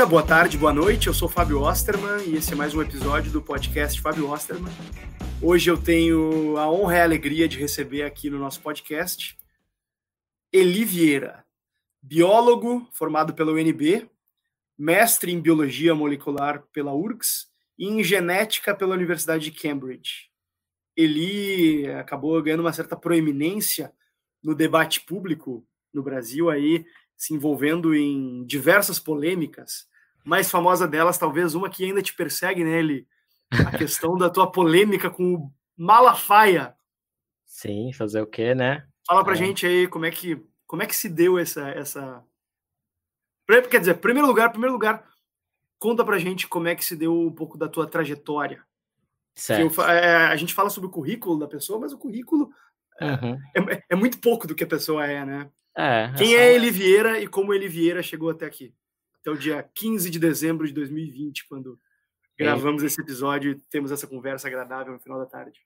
dia, boa tarde, boa noite. Eu sou Fábio Osterman e esse é mais um episódio do podcast Fábio Osterman. Hoje eu tenho a honra e a alegria de receber aqui no nosso podcast Eli Vieira, biólogo formado pela UNB, mestre em biologia molecular pela URGS e em genética pela Universidade de Cambridge. Eli acabou ganhando uma certa proeminência no debate público no Brasil aí se envolvendo em diversas polêmicas. Mais famosa delas, talvez uma que ainda te persegue nele, a questão da tua polêmica com o Malafaia. Sim, fazer o quê, né? Fala pra é. gente aí como é que como é que se deu essa essa quer dizer, primeiro lugar, primeiro lugar, conta pra gente como é que se deu um pouco da tua trajetória. Eu, é, a gente fala sobre o currículo da pessoa, mas o currículo é, uhum. é, é, muito pouco do que a pessoa é, né? É, Quem é Eli Vieira e como Eli Vieira chegou até aqui? Até o dia 15 de dezembro de 2020, quando gravamos esse episódio e temos essa conversa agradável no final da tarde.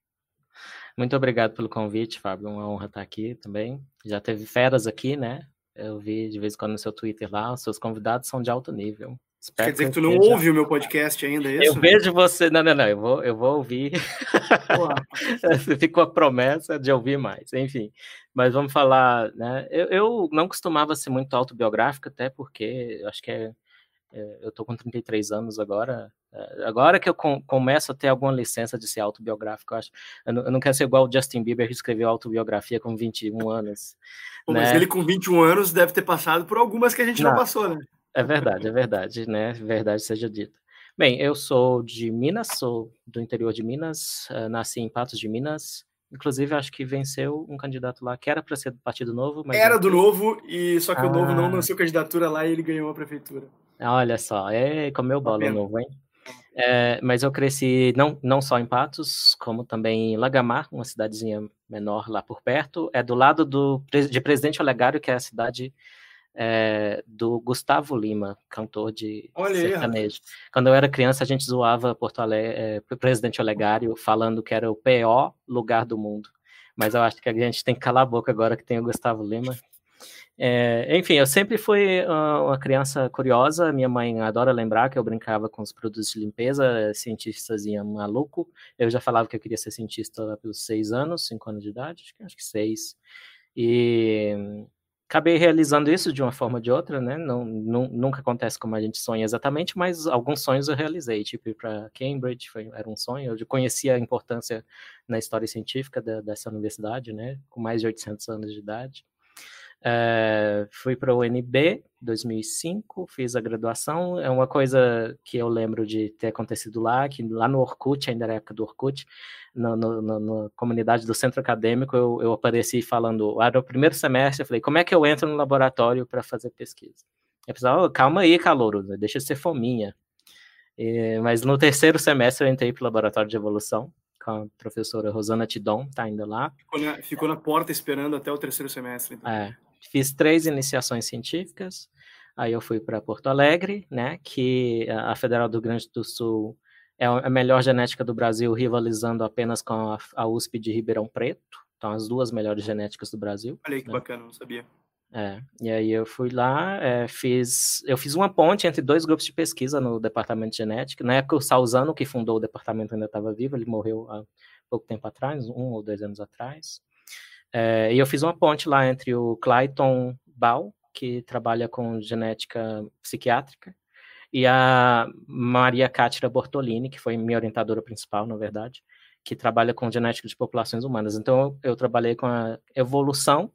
Muito obrigado pelo convite, Fábio. Uma honra estar aqui também. Já teve feras aqui, né? Eu vi de vez em quando no seu Twitter lá, os seus convidados são de alto nível. Quer dizer que tu não ouve o meu podcast ainda, é isso? Eu vejo você. Não, não, não, eu vou, eu vou ouvir. Ficou a promessa de ouvir mais, enfim. Mas vamos falar, né? Eu, eu não costumava ser muito autobiográfico, até porque eu acho que é, é eu tô com 33 anos agora. É, agora que eu com, começo a ter alguma licença de ser autobiográfico, eu acho. Eu não, eu não quero ser igual o Justin Bieber, que escreveu autobiografia com 21 anos. Pô, né? Mas ele com 21 anos deve ter passado por algumas que a gente não, não passou, né? É verdade, é verdade, né? Verdade seja dita. Bem, eu sou de Minas, sou do interior de Minas, uh, nasci em Patos de Minas. Inclusive, acho que venceu um candidato lá que era para ser do Partido Novo. Mas era do Novo, e só que ah. o Novo não ah. lançou candidatura lá e ele ganhou a prefeitura. Olha só, é comeu bola o Novo, hein? É, mas eu cresci não, não só em Patos, como também em Lagamar, uma cidadezinha menor lá por perto. É do lado do, de Presidente Olegário, que é a cidade é, do Gustavo Lima, cantor de Olha sertanejo. Aí, Quando eu era criança, a gente zoava Porto Alegre, é, o presidente Olegário, falando que era o pior lugar do mundo. Mas eu acho que a gente tem que calar a boca agora que tem o Gustavo Lima. É, enfim, eu sempre fui uma criança curiosa. Minha mãe adora lembrar que eu brincava com os produtos de limpeza, cientistas iam maluco. Eu já falava que eu queria ser cientista pelos seis anos, cinco anos de idade, acho que seis. E acabei realizando isso de uma forma ou de outra, né? Não, não, nunca acontece como a gente sonha exatamente, mas alguns sonhos eu realizei. Tipo, ir para Cambridge foi, era um sonho. Eu conhecia a importância na história científica da, dessa universidade, né? Com mais de 800 anos de idade. É, fui para o UNB 2005, fiz a graduação. É uma coisa que eu lembro de ter acontecido lá, que lá no Orkut, ainda era época do Orkut, na comunidade do centro acadêmico, eu, eu apareci falando, era o primeiro semestre, eu falei, como é que eu entro no laboratório para fazer pesquisa? E a pessoa, oh, calma aí, calouro, deixa de ser fominha. E, mas no terceiro semestre eu entrei para o laboratório de evolução, com a professora Rosana Tidon, tá ainda lá. Ficou na, ficou na porta esperando até o terceiro semestre. Então. É, fiz três iniciações científicas, aí eu fui para Porto Alegre, né, que a Federal do Rio Grande do Sul é a melhor genética do Brasil, rivalizando apenas com a, a USP de Ribeirão Preto. Então, as duas melhores genéticas do Brasil. Olha aí que né? bacana, não sabia. É, e aí eu fui lá, é, fiz, eu fiz uma ponte entre dois grupos de pesquisa no departamento de genética. Na época, o Salzano, que fundou o departamento, ainda estava vivo, ele morreu há pouco tempo atrás, um ou dois anos atrás. É, e eu fiz uma ponte lá entre o Clayton Ball, que trabalha com genética psiquiátrica, e a Maria Cátira Bortolini, que foi minha orientadora principal, na verdade, que trabalha com genética de populações humanas. Então, eu, eu trabalhei com a evolução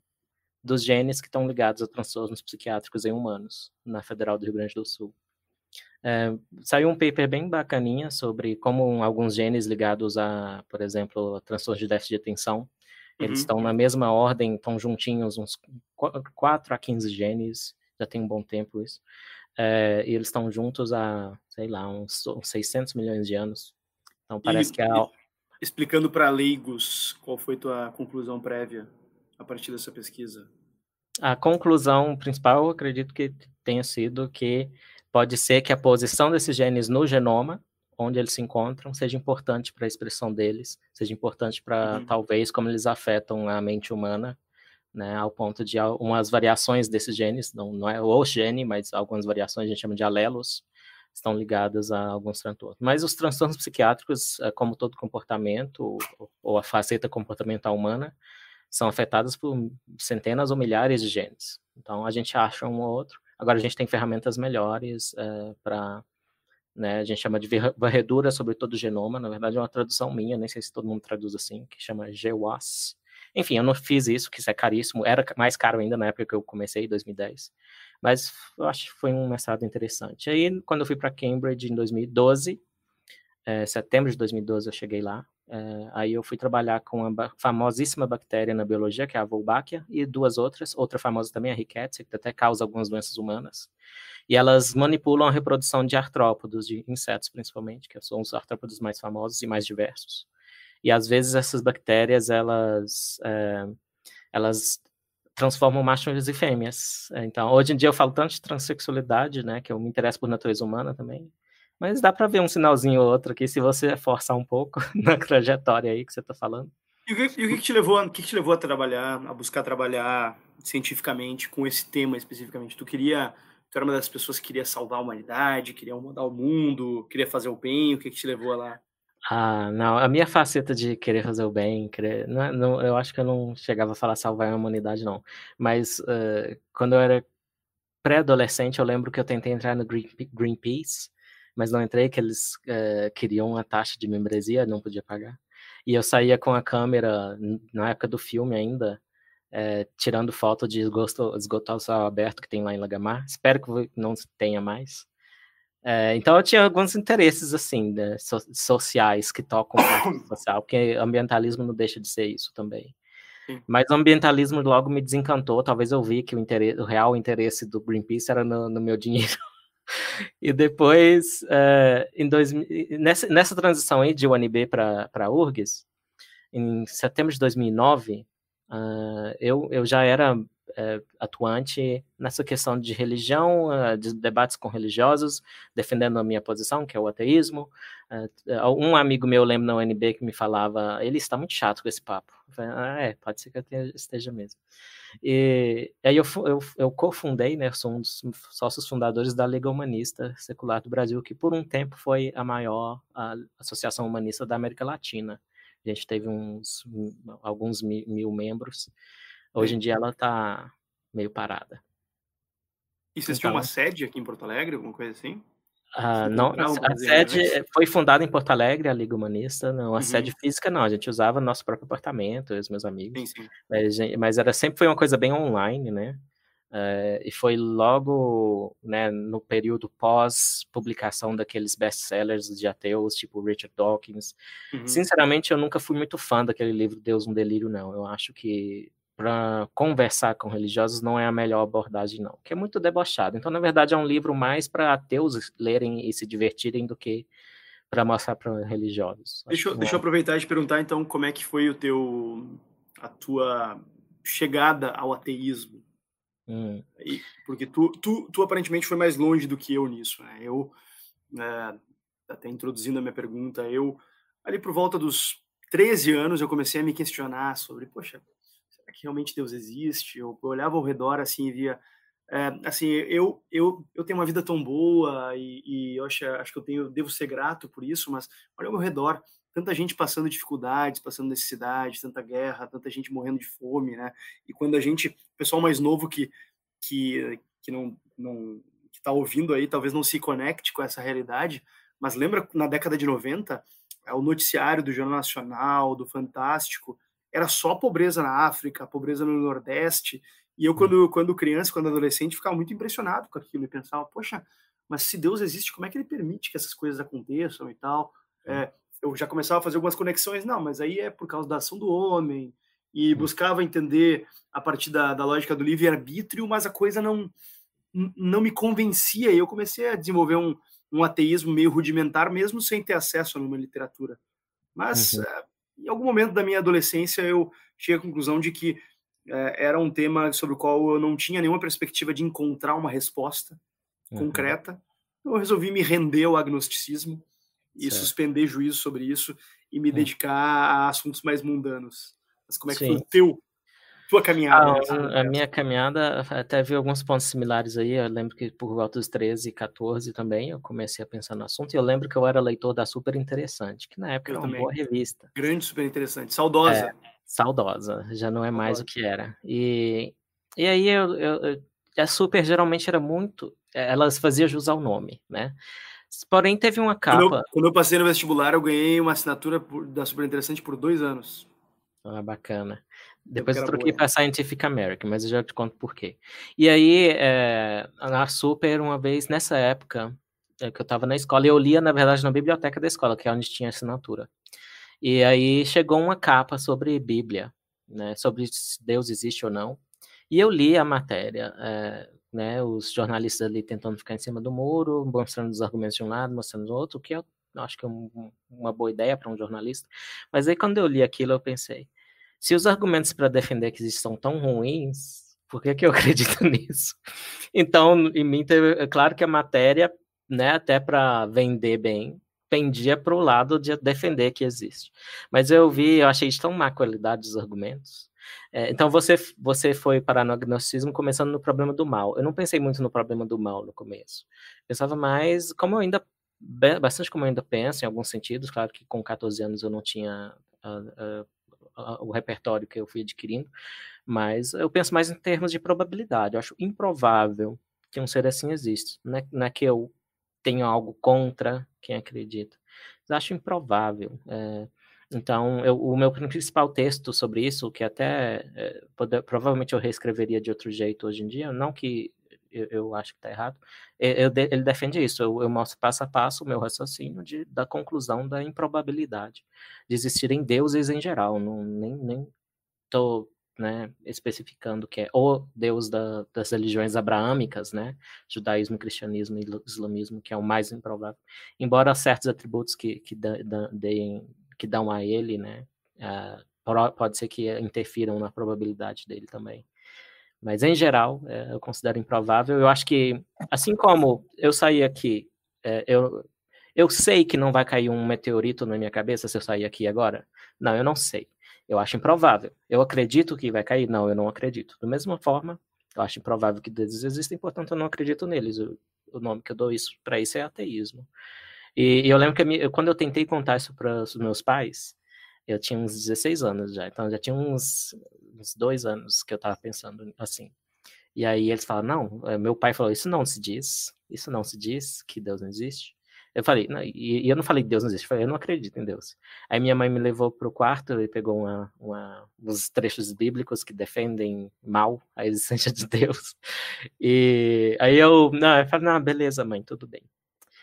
dos genes que estão ligados a transtornos psiquiátricos em humanos, na Federal do Rio Grande do Sul. É, saiu um paper bem bacaninha sobre como alguns genes ligados a, por exemplo, transtornos de déficit de atenção, eles uhum. estão na mesma ordem, estão juntinhos, uns 4 a 15 genes, já tem um bom tempo isso. É, e eles estão juntos há, sei lá, uns, uns 600 milhões de anos. Então parece e, que é. Explicando para leigos, qual foi tua conclusão prévia a partir dessa pesquisa? A conclusão principal, eu acredito que tenha sido que pode ser que a posição desses genes no genoma, onde eles se encontram, seja importante para a expressão deles, seja importante para, uhum. talvez, como eles afetam a mente humana né, ao ponto de umas variações desses genes, não, não é o gene, mas algumas variações a gente chama de alelos, estão ligadas a alguns transtornos. Mas os transtornos psiquiátricos, é, como todo comportamento, ou a faceta comportamental humana, são afetados por centenas ou milhares de genes. Então, a gente acha um ou outro. Agora, a gente tem ferramentas melhores é, para né, a gente chama de varredura sobre todo o genoma, na verdade é uma tradução minha, nem sei se todo mundo traduz assim, que chama GWAS. Enfim, eu não fiz isso, que isso é caríssimo, era mais caro ainda na época que eu comecei, em 2010, mas eu acho que foi um mestrado interessante. Aí, quando eu fui para Cambridge em 2012, é, setembro de 2012 eu cheguei lá, é, aí eu fui trabalhar com a famosíssima bactéria na biologia, que é a Wolbachia, e duas outras, outra famosa também, a Rickettsia, que até causa algumas doenças humanas, e elas manipulam a reprodução de artrópodos, de insetos principalmente, que são os artrópodos mais famosos e mais diversos. E às vezes essas bactérias, elas, é, elas transformam machos e fêmeas. Então, hoje em dia eu falo tanto de transexualidade, né, que eu me interesso por natureza humana também, mas dá para ver um sinalzinho ou outro aqui se você forçar um pouco na trajetória aí que você está falando. E o que, e o que, te levou, o que, te levou a trabalhar, a buscar trabalhar cientificamente com esse tema especificamente? Tu queria Tu era uma das pessoas que queria salvar a humanidade, queria mudar o mundo, queria fazer o bem. O que, que te levou lá? Ah, não. A minha faceta de querer fazer o bem, querer, não, não, eu acho que eu não chegava a falar salvar a humanidade, não. Mas uh, quando eu era pré-adolescente, eu lembro que eu tentei entrar no Green, Greenpeace, mas não entrei, que eles uh, queriam uma taxa de membresia, não podia pagar. E eu saía com a câmera, na época do filme ainda, é, tirando foto de esgoto, esgoto ao céu aberto que tem lá em Lagamar. Espero que não tenha mais. É, então eu tinha alguns interesses assim né, so, sociais que tocam o social, porque ambientalismo não deixa de ser isso também. Sim. Mas o ambientalismo logo me desencantou. Talvez eu vi que o, interesse, o real interesse do Greenpeace era no, no meu dinheiro. e depois, é, em dois, nessa, nessa transição aí de UNB para URGS, em setembro de 2009, Uh, eu, eu já era uh, atuante nessa questão de religião, uh, de debates com religiosos, defendendo a minha posição, que é o ateísmo. Ah, um amigo meu, lembro na UNB, que me falava, ele está muito chato com esse papo. Falei, ah, é, pode ser que eu esteja mesmo. E aí eu, eu, eu cofundei, né, sou um dos sócios fundadores da Liga Humanista Secular do Brasil, que por um tempo foi a maior a associação humanista da América Latina. A gente teve uns alguns mil membros. Hoje em dia ela está meio parada. E vocês então, tinham uma sede aqui em Porto Alegre, alguma coisa assim? Uh, não, a, a sede foi fundada em Porto Alegre, a Liga Humanista, não, a uhum. sede física não, a gente usava nosso próprio apartamento, eu e os meus amigos, sim, sim. Mas, mas, era sempre foi uma coisa bem online, né, uh, e foi logo, né, no período pós-publicação daqueles best-sellers de ateus, tipo Richard Dawkins. Uhum. Sinceramente, eu nunca fui muito fã daquele livro Deus um Delírio, não. Eu acho que para conversar com religiosos não é a melhor abordagem, não, que é muito debochado. Então, na verdade, é um livro mais para ateus lerem e se divertirem do que para mostrar para religiosos. Deixa, deixa eu é. aproveitar e te perguntar, então, como é que foi o teu, a tua chegada ao ateísmo? Hum. E, porque tu, tu, tu aparentemente foi mais longe do que eu nisso. Né? Eu, é, até introduzindo a minha pergunta, eu, ali por volta dos 13 anos, eu comecei a me questionar sobre, poxa, que realmente Deus existe? Eu, eu olhava ao redor assim e via. É, assim, eu, eu, eu tenho uma vida tão boa e, e eu acho, acho que eu tenho, devo ser grato por isso, mas olha ao meu redor, tanta gente passando dificuldades, passando necessidade, tanta guerra, tanta gente morrendo de fome, né? E quando a gente, o pessoal mais novo que que que não não que tá ouvindo aí, talvez não se conecte com essa realidade, mas lembra na década de 90, é, o noticiário do Jornal Nacional, do Fantástico, era só pobreza na África, pobreza no Nordeste, e eu quando quando criança, quando adolescente, ficava muito impressionado com aquilo e pensava, poxa, mas se Deus existe, como é que ele permite que essas coisas aconteçam e tal? É, eu já começava a fazer algumas conexões, não, mas aí é por causa da ação do homem, e buscava entender a partir da, da lógica do livre-arbítrio, mas a coisa não, não me convencia, e eu comecei a desenvolver um, um ateísmo meio rudimentar, mesmo sem ter acesso a uma literatura. Mas, uhum. Em algum momento da minha adolescência, eu cheguei à conclusão de que uh, era um tema sobre o qual eu não tinha nenhuma perspectiva de encontrar uma resposta uhum. concreta. Então, eu resolvi me render ao agnosticismo e certo. suspender juízo sobre isso e me hum. dedicar a assuntos mais mundanos. Mas como é que Sim. foi o teu tua caminhada? Ah, a minha caminhada até vi alguns pontos similares aí. Eu lembro que por volta dos 13, 14 também eu comecei a pensar no assunto. E eu lembro que eu era leitor da Super Interessante, que na época eu era uma também. boa revista. Grande Super Interessante, saudosa. É, saudosa, já não é mais saudosa. o que era. E, e aí eu, eu, a Super geralmente era muito. Elas faziam jus ao nome, né? Porém, teve uma capa. Quando eu, quando eu passei no vestibular, eu ganhei uma assinatura por, da Super Interessante por dois anos. Ah, bacana. Depois eu troquei para Scientific American, mas eu já te conto por quê. E aí, é, a Super, uma vez, nessa época, é, que eu estava na escola, eu lia, na verdade, na biblioteca da escola, que é onde tinha assinatura. E aí chegou uma capa sobre Bíblia, né, sobre se Deus existe ou não. E eu li a matéria, é, né, os jornalistas ali tentando ficar em cima do muro, mostrando os argumentos de um lado, mostrando do outro, que eu acho que é um, uma boa ideia para um jornalista. Mas aí quando eu li aquilo, eu pensei, se os argumentos para defender que existem são tão ruins, por que, que eu acredito nisso? Então, em mim, é claro que a matéria, né, até para vender bem, pendia para o lado de defender que existe. Mas eu vi, eu achei de tão má qualidade os argumentos. É, então você, você foi para o agnosticismo começando no problema do mal. Eu não pensei muito no problema do mal no começo. Pensava mais, como eu ainda, bastante como eu ainda penso, em alguns sentidos, claro que com 14 anos eu não tinha uh, uh, o repertório que eu fui adquirindo, mas eu penso mais em termos de probabilidade. Eu acho improvável que um ser assim exista. Não é, não é que eu tenho algo contra quem acredita. Eu acho improvável. É, então, eu, o meu principal texto sobre isso, que até é, provavelmente eu reescreveria de outro jeito hoje em dia, não que eu, eu acho que está errado, eu, ele defende isso, eu, eu, mostro passo a passo o meu raciocínio de, da conclusão da improbabilidade de existirem deuses em geral, não, nem estou né, especificando que é o deus da, das religiões abraâmicas, né, judaísmo, cristianismo e islamismo, que é o mais improvável, embora certos atributos que, que, da, da, deem, que dão a ele, né, uh, pode ser que interfiram na probabilidade dele também. Mas, em geral, é, eu considero improvável. Eu acho que, assim como eu saí aqui, é, eu, eu sei que não vai cair um meteorito na minha cabeça se eu sair aqui agora. Não, eu não sei. Eu acho improvável. Eu acredito que vai cair? Não, eu não acredito. Da mesma forma, eu acho improvável que deuses existem, portanto, eu não acredito neles. O, nome que eu dou isso para isso é ateísmo. E, e eu lembro que eu, quando eu tentei contar isso para os meus pais, eu tinha uns 16 anos já, então já tinha uns, uns dois anos que eu estava pensando assim. E aí eles falam, não, eh, meu pai falou, isso não se diz, isso não se diz, que Deus não existe. Eu falei, não, e, e, eu não falei que Deus não existe, eu falei, eu não acredito em Deus. Aí minha mãe me levou para o quarto e pegou uma, uma, uns trechos bíblicos que defendem mal a existência de Deus. E aí eu, não, eu falei, não, beleza, mãe, tudo bem.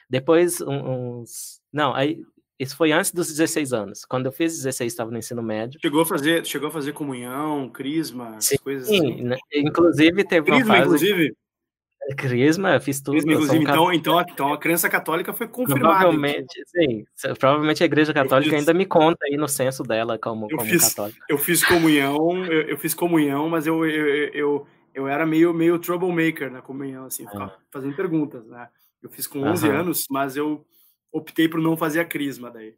Depois, uns. Não, aí isso foi antes dos 16 anos. Quando eu fiz 16, estava no ensino médio. Chegou a fazer, chegou a fazer comunhão, crisma, Sim, coisas assim? Né? Inclusive teve crisma, uma fase... inclusive? Crisma, fiz tudo. Crisma, inclusive, então, então, então a crença católica foi confirmada. Provavelmente, sim. Provavelmente a igreja católica fiz... ainda me conta aí no censo dela como, eu como fiz, católica. Eu fiz comunhão, eu, eu fiz comunhão, mas eu, eu, eu, eu, era meio, meio troublemaker na comunhão, assim, ah. fazendo perguntas, né? Eu fiz com 11 Aham. anos, mas eu optei por não fazer a crisma daí.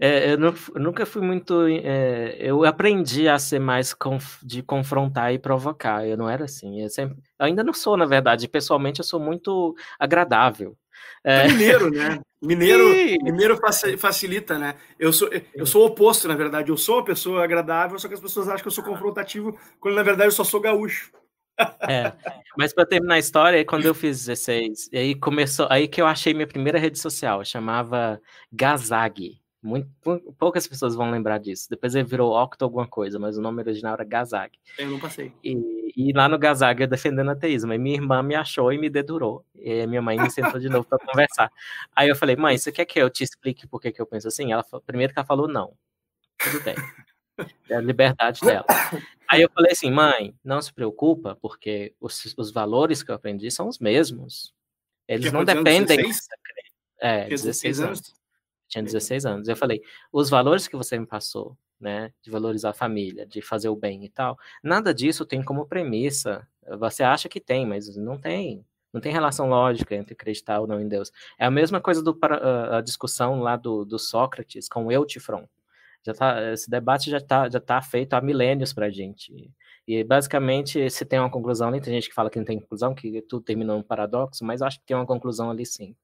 É, eu, não, eu nunca fui muito. É, eu aprendi a ser mais conf, de confrontar e provocar. Eu não era assim. Eu, sempre, eu ainda não sou, na verdade. Pessoalmente, eu sou muito agradável. É... Mineiro, né? Mineiro, mineiro facilita, né? Eu sou, eu sou o oposto, na verdade. Eu sou uma pessoa agradável, só que as pessoas acham que eu sou confrontativo, quando na verdade eu só sou gaúcho. É, mas para terminar a história, quando eu fiz 16, aí começou, aí que eu achei minha primeira rede social, chamava Gazag. Muito, poucas pessoas vão lembrar disso. Depois ele virou Octo alguma coisa, mas o nome original era Gazag. Eu não passei. E, e lá no Gazag eu defendendo ateísmo. E minha irmã me achou e me dedurou. E minha mãe me sentou de novo para conversar. Aí eu falei, mãe, você quer que eu te explique por que, que eu penso assim? Ela primeiro que ela falou não. Tudo bem. É a liberdade dela. Aí eu falei assim, mãe, não se preocupa, porque os, os valores que eu aprendi são os mesmos. Eles não dependem. 16? É, 16 anos. anos. Tinha 16 anos. Eu falei, os valores que você me passou, né, de valorizar a família, de fazer o bem e tal, nada disso tem como premissa. Você acha que tem, mas não tem. Não tem relação lógica entre acreditar ou não em Deus. É a mesma coisa do a discussão lá do, do Sócrates com Eutifron já tá, esse debate já está já tá feito há milênios para a gente. E basicamente, se tem uma conclusão ali, tem gente que fala que não tem conclusão, que tudo termina num paradoxo, mas acho que tem uma conclusão ali sim.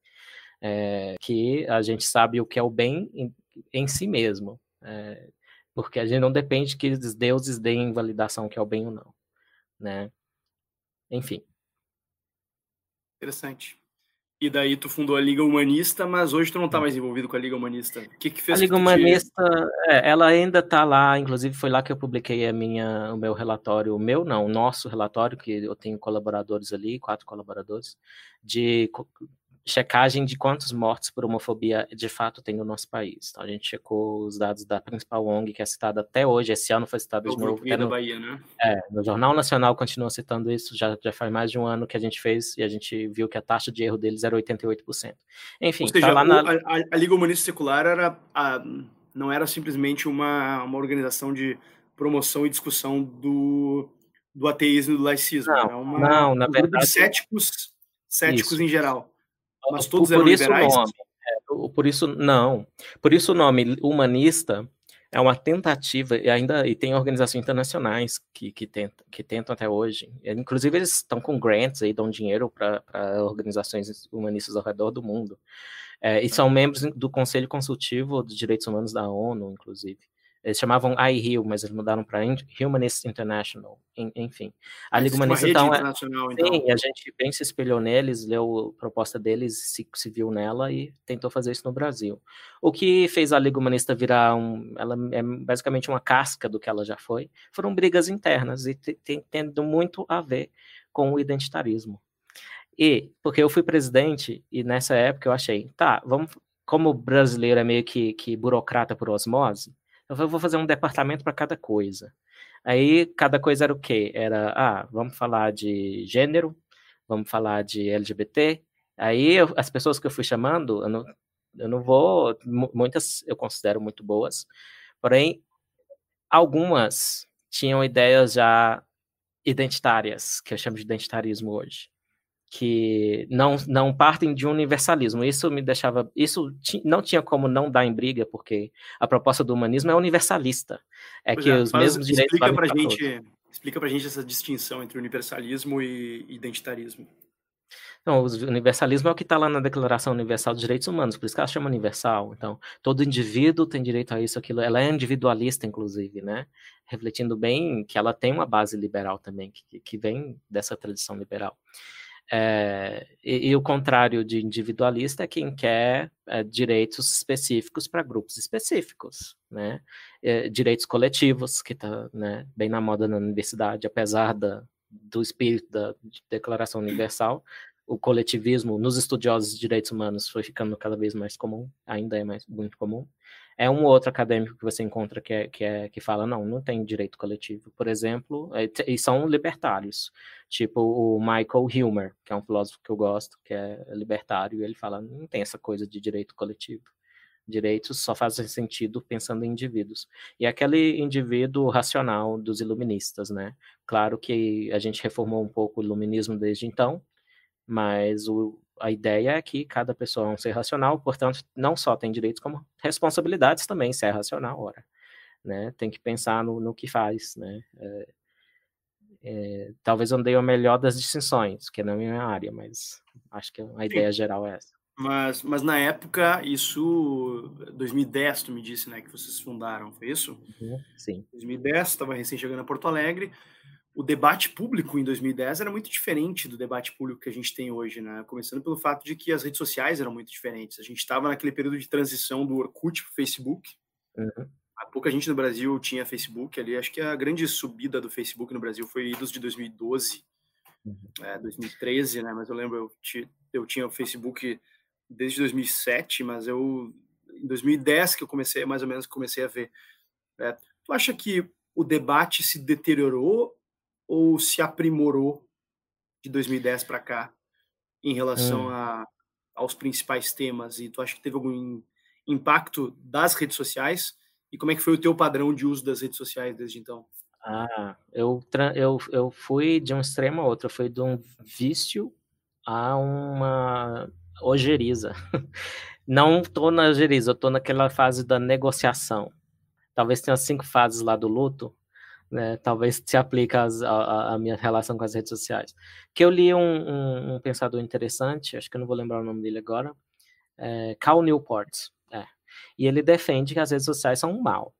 É, que a gente sabe o que é o bem em, em si mesmo. É, porque a gente não depende que os deuses deem validação que é o bem ou não. Né? Enfim. Interessante. E daí tu fundou a Liga Humanista, mas hoje tu não está mais envolvido com a Liga Humanista. O que que fez? A Liga Humanista, te... é, ela ainda está lá, inclusive foi lá que eu publiquei a minha, o meu relatório, o meu não, o nosso relatório, que eu tenho colaboradores ali, quatro colaboradores, de checagem de quantos mortos por homofobia de fato tem no nosso país. Então, a gente checou os dados da principal ONG, que é citada até hoje, esse ano foi citada de novo. No, Bahia, né? É, no Jornal Nacional continua citando isso, já, já faz mais de um ano que a gente fez, e a gente viu que a taxa de erro deles era 88%. Enfim, Ou seja, tá lá na... a, a, Liga Humanista Secular era, a, não era simplesmente uma, uma organização de promoção e discussão do, do ateísmo e do laicismo. Não, era uma, não na um verdade... de céticos, céticos isso. em geral. Mas todos por, por isso liberais? O nome, é, por isso, não. Por isso o nome humanista é uma tentativa, e ainda e tem organizações internacionais que, que, tentam, que tentam até hoje. Inclusive, eles estão com grants aí, dão dinheiro para organizações humanistas ao redor do mundo. É, e são membros do Conselho Consultivo dos Direitos Humanos da ONU, inclusive. Eles chamavam IHIL, mas eles mudaram para Humanist International. Enfim. A Liga Humanista, então, é, então. Sim, a gente bem se espelhou neles, leu a proposta deles, se, se viu nela e tentou fazer isso no Brasil. O que fez a Liga Humanista virar um. Ela é basicamente uma casca do que ela já foi. Foram brigas internas e tendo muito a ver com o identitarismo. E, porque eu fui presidente, e nessa época eu achei, tá, vamos. Como brasileiro é meio que, que burocrata por osmose, eu vou fazer um departamento para cada coisa. Aí, cada coisa era o quê? Era, ah, vamos falar de gênero, vamos falar de LGBT. Aí, eu, as pessoas que eu fui chamando, eu não, eu não vou, muitas eu considero muito boas, porém, algumas tinham ideias já identitárias, que eu chamo de identitarismo hoje que não, não partem de um universalismo. Isso me deixava. Isso não tinha como não dar em briga, porque a proposta do humanismo é universalista. É pois que é, os mesmos direitos. Explica para gente, explica pra gente essa distinção entre universalismo e identitarismo. Não, o universalismo é o que está lá na Declaração Universal dos Direitos Humanos, por isso que ela chama universal. Então, todo indivíduo tem direito a isso, aquilo. Ela é individualista, inclusive, né? Refletindo bem que ela tem uma base liberal também, que, que vem dessa tradição liberal. É, e, e, o contrário de individualista é quem quer é, direitos específicos para grupos específicos, né? É, direitos coletivos, que está né, bem na moda na universidade, apesar da, do espírito da Declaração Universal, o coletivismo nos estudiosos de direitos humanos foi ficando cada vez mais comum, ainda é mais muito comum. É um outro acadêmico que você encontra que, é, que, é, que fala, não, não tem direito coletivo, por exemplo, é, e são libertários, tipo o Michael Hilmer, que é um filósofo que eu gosto, que é libertário, e ele fala, não tem essa coisa de direito coletivo. Direitos só fazem sentido pensando em indivíduos. E aquele indivíduo racional dos iluministas, né? Claro que a gente reformou um pouco o iluminismo desde então, mas o, a ideia é que cada pessoa é um ser racional, portanto, não só tem direitos, como responsabilidades também, se é racional, ora. Né? Tem que pensar no, no que faz, né? É, é, talvez eu não dei a melhor das distinções, que não é minha área, mas acho que a ideia Sim. geral é essa. Mas, mas na época, isso, 2010, tu me disse, né, que vocês fundaram, foi isso? Uhum, sim. 2010, estava recém chegando a Porto Alegre, o debate público em 2010 era muito diferente do debate público que a gente tem hoje, né? Começando pelo fato de que as redes sociais eram muito diferentes. A gente estava naquele período de transição do Orkut para o Facebook. Uhum. Há pouca gente no Brasil tinha Facebook ali. Acho que a grande subida do Facebook no Brasil foi idos de 2012, uhum. é, 2013, né? Mas eu lembro, eu, ti, eu tinha o Facebook desde 2007, mas eu em 2010 que eu comecei, mais ou menos, comecei a ver. É, tu acha que o debate se deteriorou ou se aprimorou de 2010 para cá em relação hum. a, aos principais temas? E tu acha que teve algum impacto das redes sociais? E como é que foi o teu padrão de uso das redes sociais desde então? Ah, eu, eu, eu fui de um extremo a outro. Eu fui de um vício a uma ojeriza. Não tô na ojeriza, eu tô naquela fase da negociação. Talvez tenha cinco fases lá do luto né, talvez se aplique à minha relação com as redes sociais. Que eu li um, um, um, pensador interessante, acho que eu não vou lembrar o nome dele agora, é, Cal Newport, é, e ele defende que as redes sociais são um mal.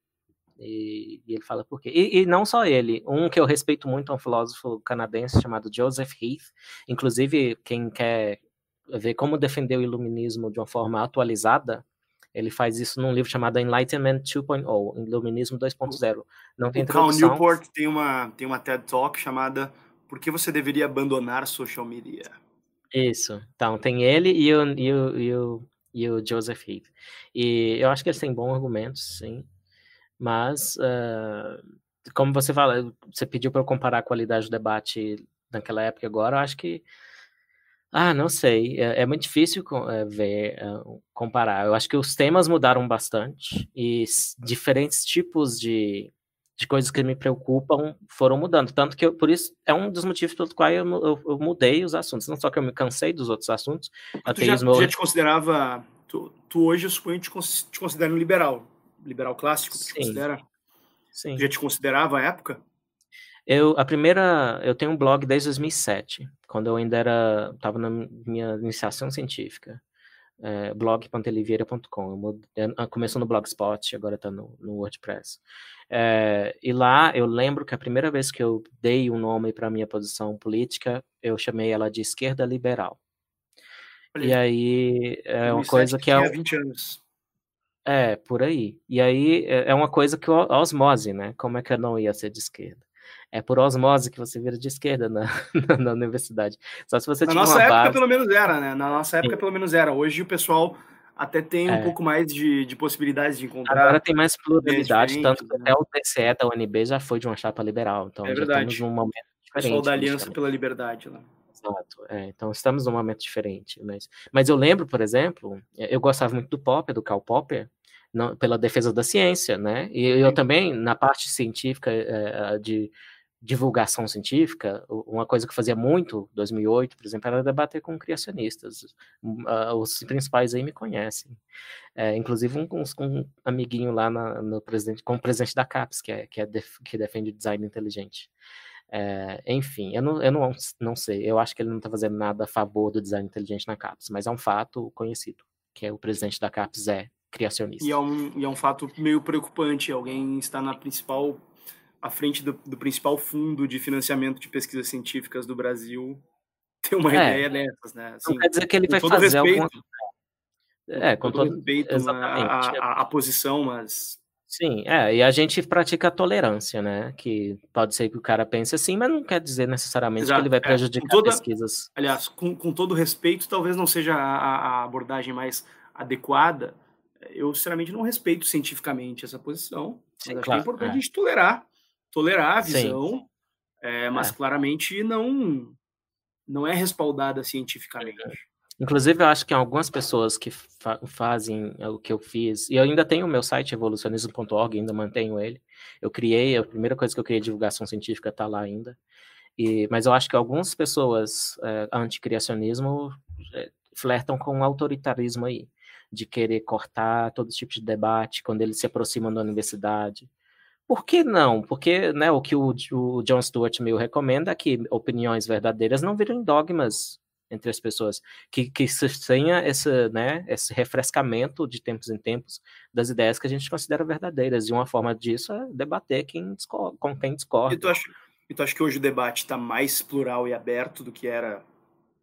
E, e ele fala por quê. E, e, não só ele, um que eu respeito muito é um filósofo canadense chamado Joseph Heath. Inclusive, quem quer ver como defender o iluminismo de uma forma atualizada, ele faz isso num livro chamado Enlightenment 2.0, Iluminismo 2.0. Não tem o introdução. Cal Newport tem uma, tem uma TED Talk chamada Por que você deveria abandonar social media? Isso. Então, tem ele e o, e o, e o, e o Joseph Heath. E eu acho que eles têm bons argumentos, sim. Mas, uh, como você fala, você pediu para eu comparar a qualidade do debate naquela época e agora, eu acho que ah, não sei. É, é muito difícil é, ver, é, comparar. Eu acho que os temas mudaram bastante e diferentes tipos de, de coisas que me preocupam foram mudando. Tanto que, eu, por isso, é um dos motivos pelo qual eu, eu, eu, mudei os assuntos. Não só que eu me cansei dos outros assuntos. Tu já, já, te considerava. Tu, tu, hoje, eu suponho, te, te considera um liberal. Liberal clássico, tu te considera? Sim. Tu já te considerava a época? Eu, a primeira, eu tenho um blog desde 2007, quando eu ainda era, estava na minha iniciação científica, é, blog.panteliveira.com. Começou no Blogspot, agora está no, no, WordPress. É, e lá eu lembro que a primeira vez que eu dei um nome para minha posição política, eu chamei ela de esquerda liberal. Olha, e aí é uma coisa que é. 20 anos. É, por aí. E aí é, é uma coisa que osmose, né? Como é que eu não ia ser de esquerda? É por osmose que você vira de esquerda na, na, na universidade. Só se você Na nossa época, base... pelo menos era, né? Na nossa época, Sim. pelo menos era. Hoje o pessoal até tem um é. pouco mais de, de possibilidades de encontrar. Agora tem mais pluralidade, tanto que né? até o TCE da UNB já foi de uma chapa liberal. Então é já estamos num momento diferente. Pessoal da Aliança pela Liberdade lá. Exato. É, então estamos num momento diferente. Mas, mas eu lembro, por exemplo, eu gostava muito do Popper, do Karl Popper, não, pela defesa da ciência, né? E eu também, na parte científica é, de divulgação científica, uma coisa que fazia muito, 2008, por exemplo, era debater com criacionistas. Uh, os principais aí me conhecem. É, inclusive um, um, um, amiguinho lá na, no presidente, com o presidente da CAPES, que, é, que, é def, que defende o design inteligente. É, enfim, eu, não, eu não, não sei, eu acho que ele não está fazendo nada a favor do design inteligente na CAPES, mas é um fato conhecido, que é o presidente da CAPES é criacionista. E é um, e é um fato meio preocupante, alguém está na principal à frente do, do, principal fundo de financiamento de pesquisas científicas do Brasil ter uma é, ideia dessas, né? Assim, não quer dizer que ele vai fazer respeito, alguma... É, com, com todo, respeito exatamente. A, a, a, posição, mas... Sim, é, e a gente pratica a tolerância, né? Que pode ser que o cara pense assim, mas não quer dizer necessariamente Exato, que ele vai é, prejudicar é, toda, pesquisas. Aliás, com, com todo respeito, talvez não seja a, a abordagem mais adequada. Eu, sinceramente, não respeito cientificamente essa posição. Sim, mas claro, acho que é importante é. a gente tolerar tolerar a visão, é, mas é. claramente não não é respaldada cientificamente. Inclusive, eu acho que algumas pessoas que fa fazem o que eu fiz, e eu ainda tenho o meu site evolucionismo.org, ainda mantenho ele. Eu criei, a primeira coisa que eu criei, divulgação científica, está lá ainda. E, mas eu acho que algumas pessoas é, anticriacionismo é, flertam com o autoritarismo aí, de querer cortar todo tipo de debate quando eles se aproximam da universidade. Por que não? Porque né, o que o, o John Stuart Mill recomenda é que opiniões verdadeiras não virem dogmas entre as pessoas, que, que se tenha esse, né, esse refrescamento de tempos em tempos das ideias que a gente considera verdadeiras, e uma forma disso é debater quem discorda, com quem discorda. E tu, acha, e tu acha que hoje o debate está mais plural e aberto do que era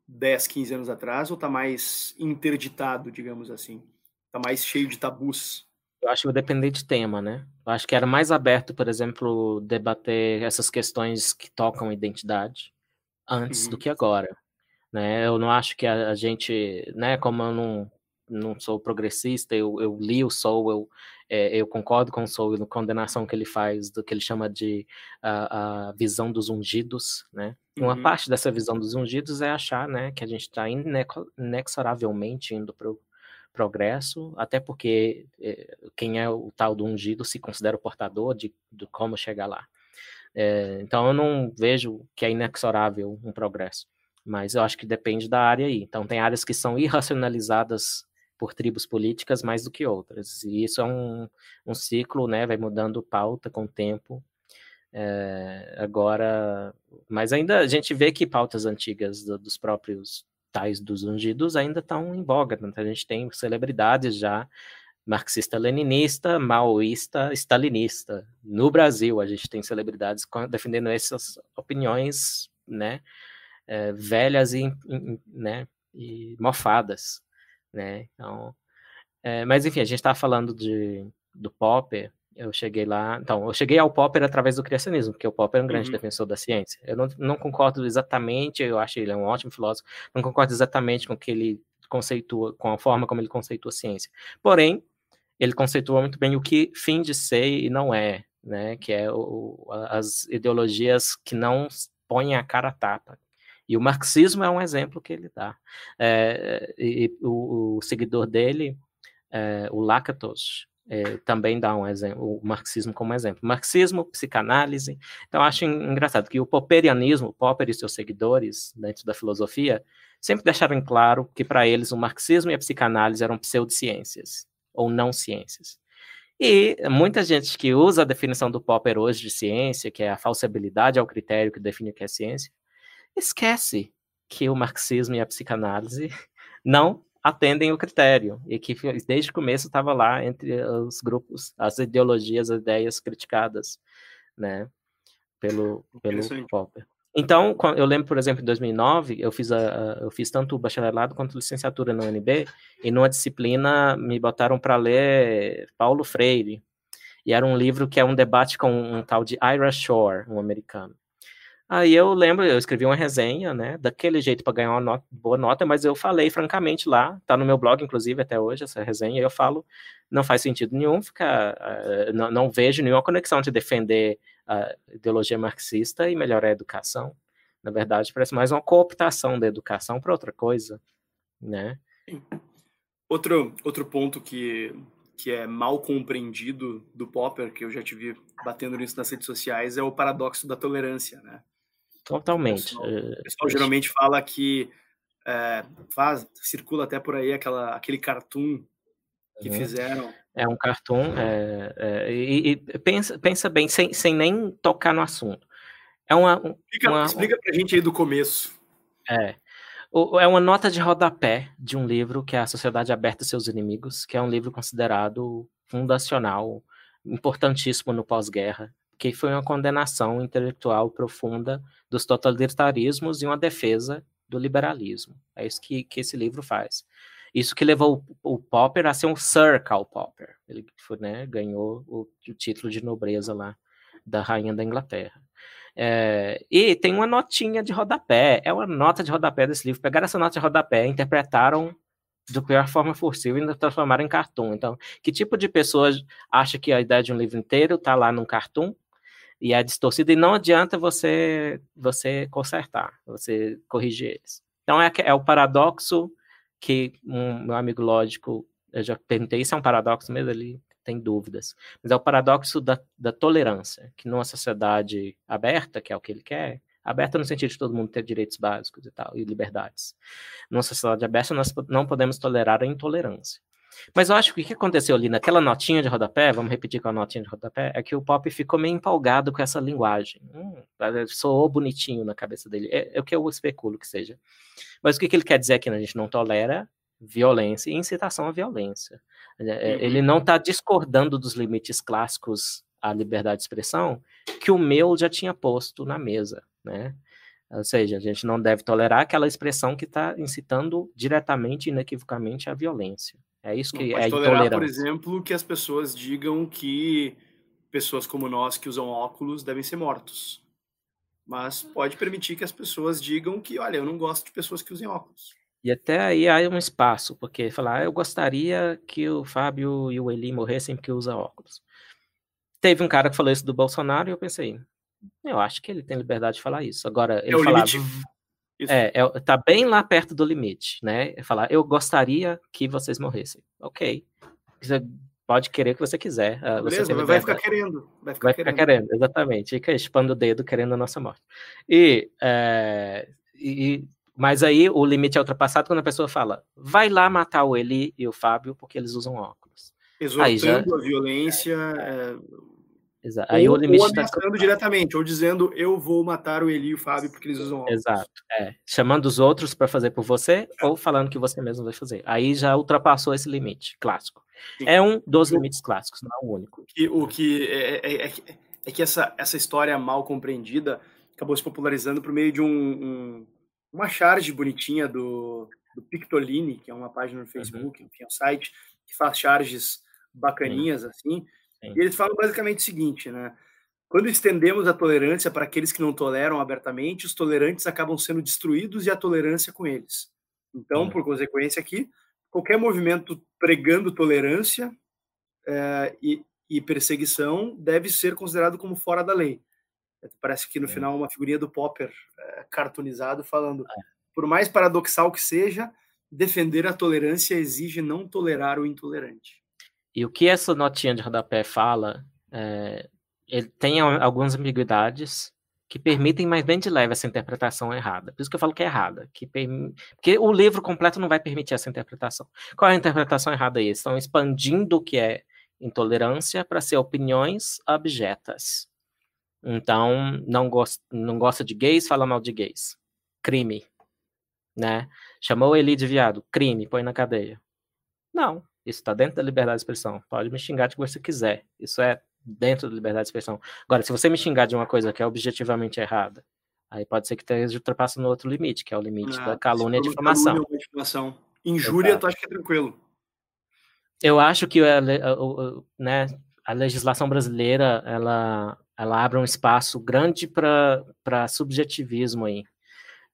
10, 15 anos atrás, ou está mais interditado, digamos assim? Está mais cheio de tabus? Eu acho que vai depender de tema, né? Eu acho que era mais aberto, por exemplo, debater essas questões que tocam identidade antes uhum. do que agora. Né? Eu não acho que a, a, gente, né, como eu não, não sou progressista, eu, eu li o Soul, eu, é, eu concordo com o Soul na condenação que ele faz do que ele chama de a, a visão dos ungidos, né? Uhum. Uma parte dessa visão dos ungidos é achar, né, que a gente está inexoravelmente indo para o progresso, até porque eh, quem é o tal do ungido se considera o portador de, de como chegar lá. É, então eu não vejo que é inexorável um progresso, mas eu acho que depende da área aí. Então tem áreas que são irracionalizadas por tribos políticas mais do que outras, e isso é um, um ciclo, né, vai mudando pauta com o tempo, É, agora, mas ainda a gente vê que pautas antigas do, dos próprios tais dos ungidos ainda estão em voga. Né? A gente tem celebridades já marxista-leninista, maoísta, stalinista. No Brasil, a gente tem celebridades defendendo essas opiniões, né, é, velhas e, né, e mofadas, né, então, é, mas enfim, a gente está falando de, do Popper, eu cheguei lá, então, eu cheguei ao Popper através do criacionismo, porque o Popper é um grande uhum. defensor da ciência. Eu não, não concordo exatamente, eu acho ele é um ótimo filósofo, não concordo exatamente com o que ele conceitua, com a forma como ele conceitua a ciência. Porém, ele conceitua muito bem o que fim de ser e não é, né? Que é o, as ideologias que não põem a cara a tapa. E o marxismo é um exemplo que ele dá. É, e o, o, seguidor dele, é, o Lakatos, é, também dá um exemplo, o marxismo como exemplo. Marxismo, psicanálise. Então, acho engraçado que o popperianismo, Popper e seus seguidores, dentro da filosofia, sempre deixaram claro que para eles o marxismo e a psicanálise eram pseudociências ou não ciências. E muita gente que usa a definição do Popper hoje de ciência, que é a falsibilidade ao critério que define o que é ciência, esquece que o marxismo e a psicanálise não atendem o critério e que desde o começo estava lá entre os grupos, as ideologias, as ideias criticadas, né, pelo pelo Popper. Então, eu lembro, por exemplo, em 2009, eu fiz, a, eu fiz tanto o bacharelado quanto a licenciatura na UNB, e numa disciplina me botaram para ler Paulo Freire, e era um livro que é um debate com um tal de Ira Shore, um americano. Aí eu lembro, eu escrevi uma resenha, né, daquele jeito para ganhar uma boa nota, mas eu falei francamente lá, tá no meu blog, inclusive, até hoje, essa resenha, eu falo, não faz sentido nenhum ficar, uh, não, não vejo nenhuma conexão de defender a ideologia marxista e melhorar a educação. Na verdade, parece mais uma cooptação da educação para outra coisa, né? Outro, outro ponto que, que é mal compreendido do Popper, que eu já tive batendo nisso nas redes sociais, é o paradoxo da tolerância, né? Totalmente. O pessoal, o pessoal geralmente fala que é, faz, circula até por aí aquela, aquele cartoon que uhum. fizeram é um cartoon, é, é, e, e, pensa, pensa bem, sem, sem nem tocar no assunto. É uma, explica, uma, explica pra gente aí do começo. É. É uma nota de rodapé de um livro que é A Sociedade Aberta e Seus Inimigos, que é um livro considerado fundacional, importantíssimo no pós-guerra, que foi uma condenação intelectual profunda dos totalitarismos e uma defesa do liberalismo. É isso que, que esse livro faz. Isso que levou o, o Popper a ser um Sir Karl Popper. Ele foi, né, ganhou o, o, título de nobreza lá da rainha da Inglaterra. É, e tem uma notinha de rodapé, é uma nota de rodapé desse livro. Pegaram essa nota de rodapé, interpretaram da pior forma possível e transformaram em cartoon. Então, que tipo de pessoa acha que a ideia de um livro inteiro está lá num cartoon e é distorcida e não adianta você você consertar, você corrigir eles. Então é, é o paradoxo que um meu amigo lógico, eu já perguntei, isso é um paradoxo mesmo? Ele tem dúvidas. Mas é o paradoxo da, da tolerância, que numa sociedade aberta, que é o que ele quer, aberta no sentido de todo mundo ter direitos básicos e tal, e liberdades. Numa sociedade aberta, nós não podemos tolerar a intolerância. Mas eu acho que o que aconteceu ali naquela notinha de rodapé, vamos repetir com a notinha de rodapé, é que o Pop ficou meio empolgado com essa linguagem. Hum, soou bonitinho na cabeça dele. É, é, o que eu especulo que seja. Mas o que, que ele quer dizer aqui? Né? A gente não tolera violência e incitação à violência. É, uhum. Ele não está discordando dos limites clássicos à liberdade de expressão que o meu já tinha posto na mesa, né? Ou seja, a gente não deve tolerar aquela expressão que está incitando diretamente e inequivocamente à violência. É isso que não é tolerar, por exemplo, que as pessoas digam que pessoas como nós que usam óculos devem ser mortos. Mas pode permitir que as pessoas digam que, olha, eu não gosto de pessoas que usem óculos. E até aí há um espaço, porque falar, ah, eu gostaria que o Fábio e o Eli morressem porque usa óculos. Teve um cara que falou isso do Bolsonaro e eu pensei, eu acho que ele tem liberdade de falar isso. Agora, ele é falava, é, é, tá bem lá perto do limite, né? É falar, eu gostaria que vocês morressem. Ok. Você pode querer o que você quiser. Uh, Beleza, você vai ficar querendo. Vai ficar, vai querendo. ficar querendo. exatamente. Fica espando o dedo querendo a nossa morte. E, é, e, mas aí o limite é ultrapassado quando a pessoa fala, vai lá matar o Eli e o Fábio porque eles usam óculos. Exortando já... a violência, é, Exato. Aí ou, o limite ou tá ameaçando tá... diretamente, ou dizendo eu vou matar o Eli e o Fábio porque eles usam óculos. Exato. É. Chamando os outros para fazer por você, é. ou falando que você mesmo vai fazer. Aí já ultrapassou esse limite clássico. Sim. É um dos limites clássicos, não é o único. E, o que é, é, é, é, que essa, essa história mal compreendida acabou se popularizando por meio de um, um uma charge bonitinha do, do Pictolini, que é uma página no uhum. Facebook, uhum. enfim, é um site que faz charges bacaninhas, Sim. assim. Sim. E eles falam basicamente o seguinte, né? Quando estendemos a tolerância para aqueles que não toleram abertamente, os tolerantes acabam sendo destruídos e a tolerância com eles. Então, por consequência aqui, qualquer movimento pregando tolerância é, e, e, perseguição deve ser considerado como fora da lei. Parece que no final uma figurinha do Popper é, cartoonizado falando, é. por mais paradoxal que seja, defender a tolerância exige não tolerar o intolerante. E o que essa notinha de rodapé fala, é, ele tem algumas ambiguidades que permitem mais bem de leve essa interpretação errada. Por isso que eu falo que é errada. Que perm... Porque o livro completo não vai permitir essa interpretação. Qual é a interpretação errada aí? Estão expandindo o que é intolerância para ser opiniões abjetas. Então, não gosta, não gosta de gays, fala mal de gays. Crime. Né? Chamou ele de viado. Crime, põe na cadeia. Não. Isso está dentro da liberdade de expressão. Pode me xingar de que você quiser. Isso é dentro da liberdade de expressão. Agora, se você me xingar de uma coisa que é objetivamente errada, aí pode ser que esteja ultrapassando outro limite, que é o limite ah, da calúnia e difamação. Calúnia difamação. Injúria, tu acha que é tranquilo? Eu acho que a, a, né, a legislação brasileira ela, ela abre um espaço grande para subjetivismo aí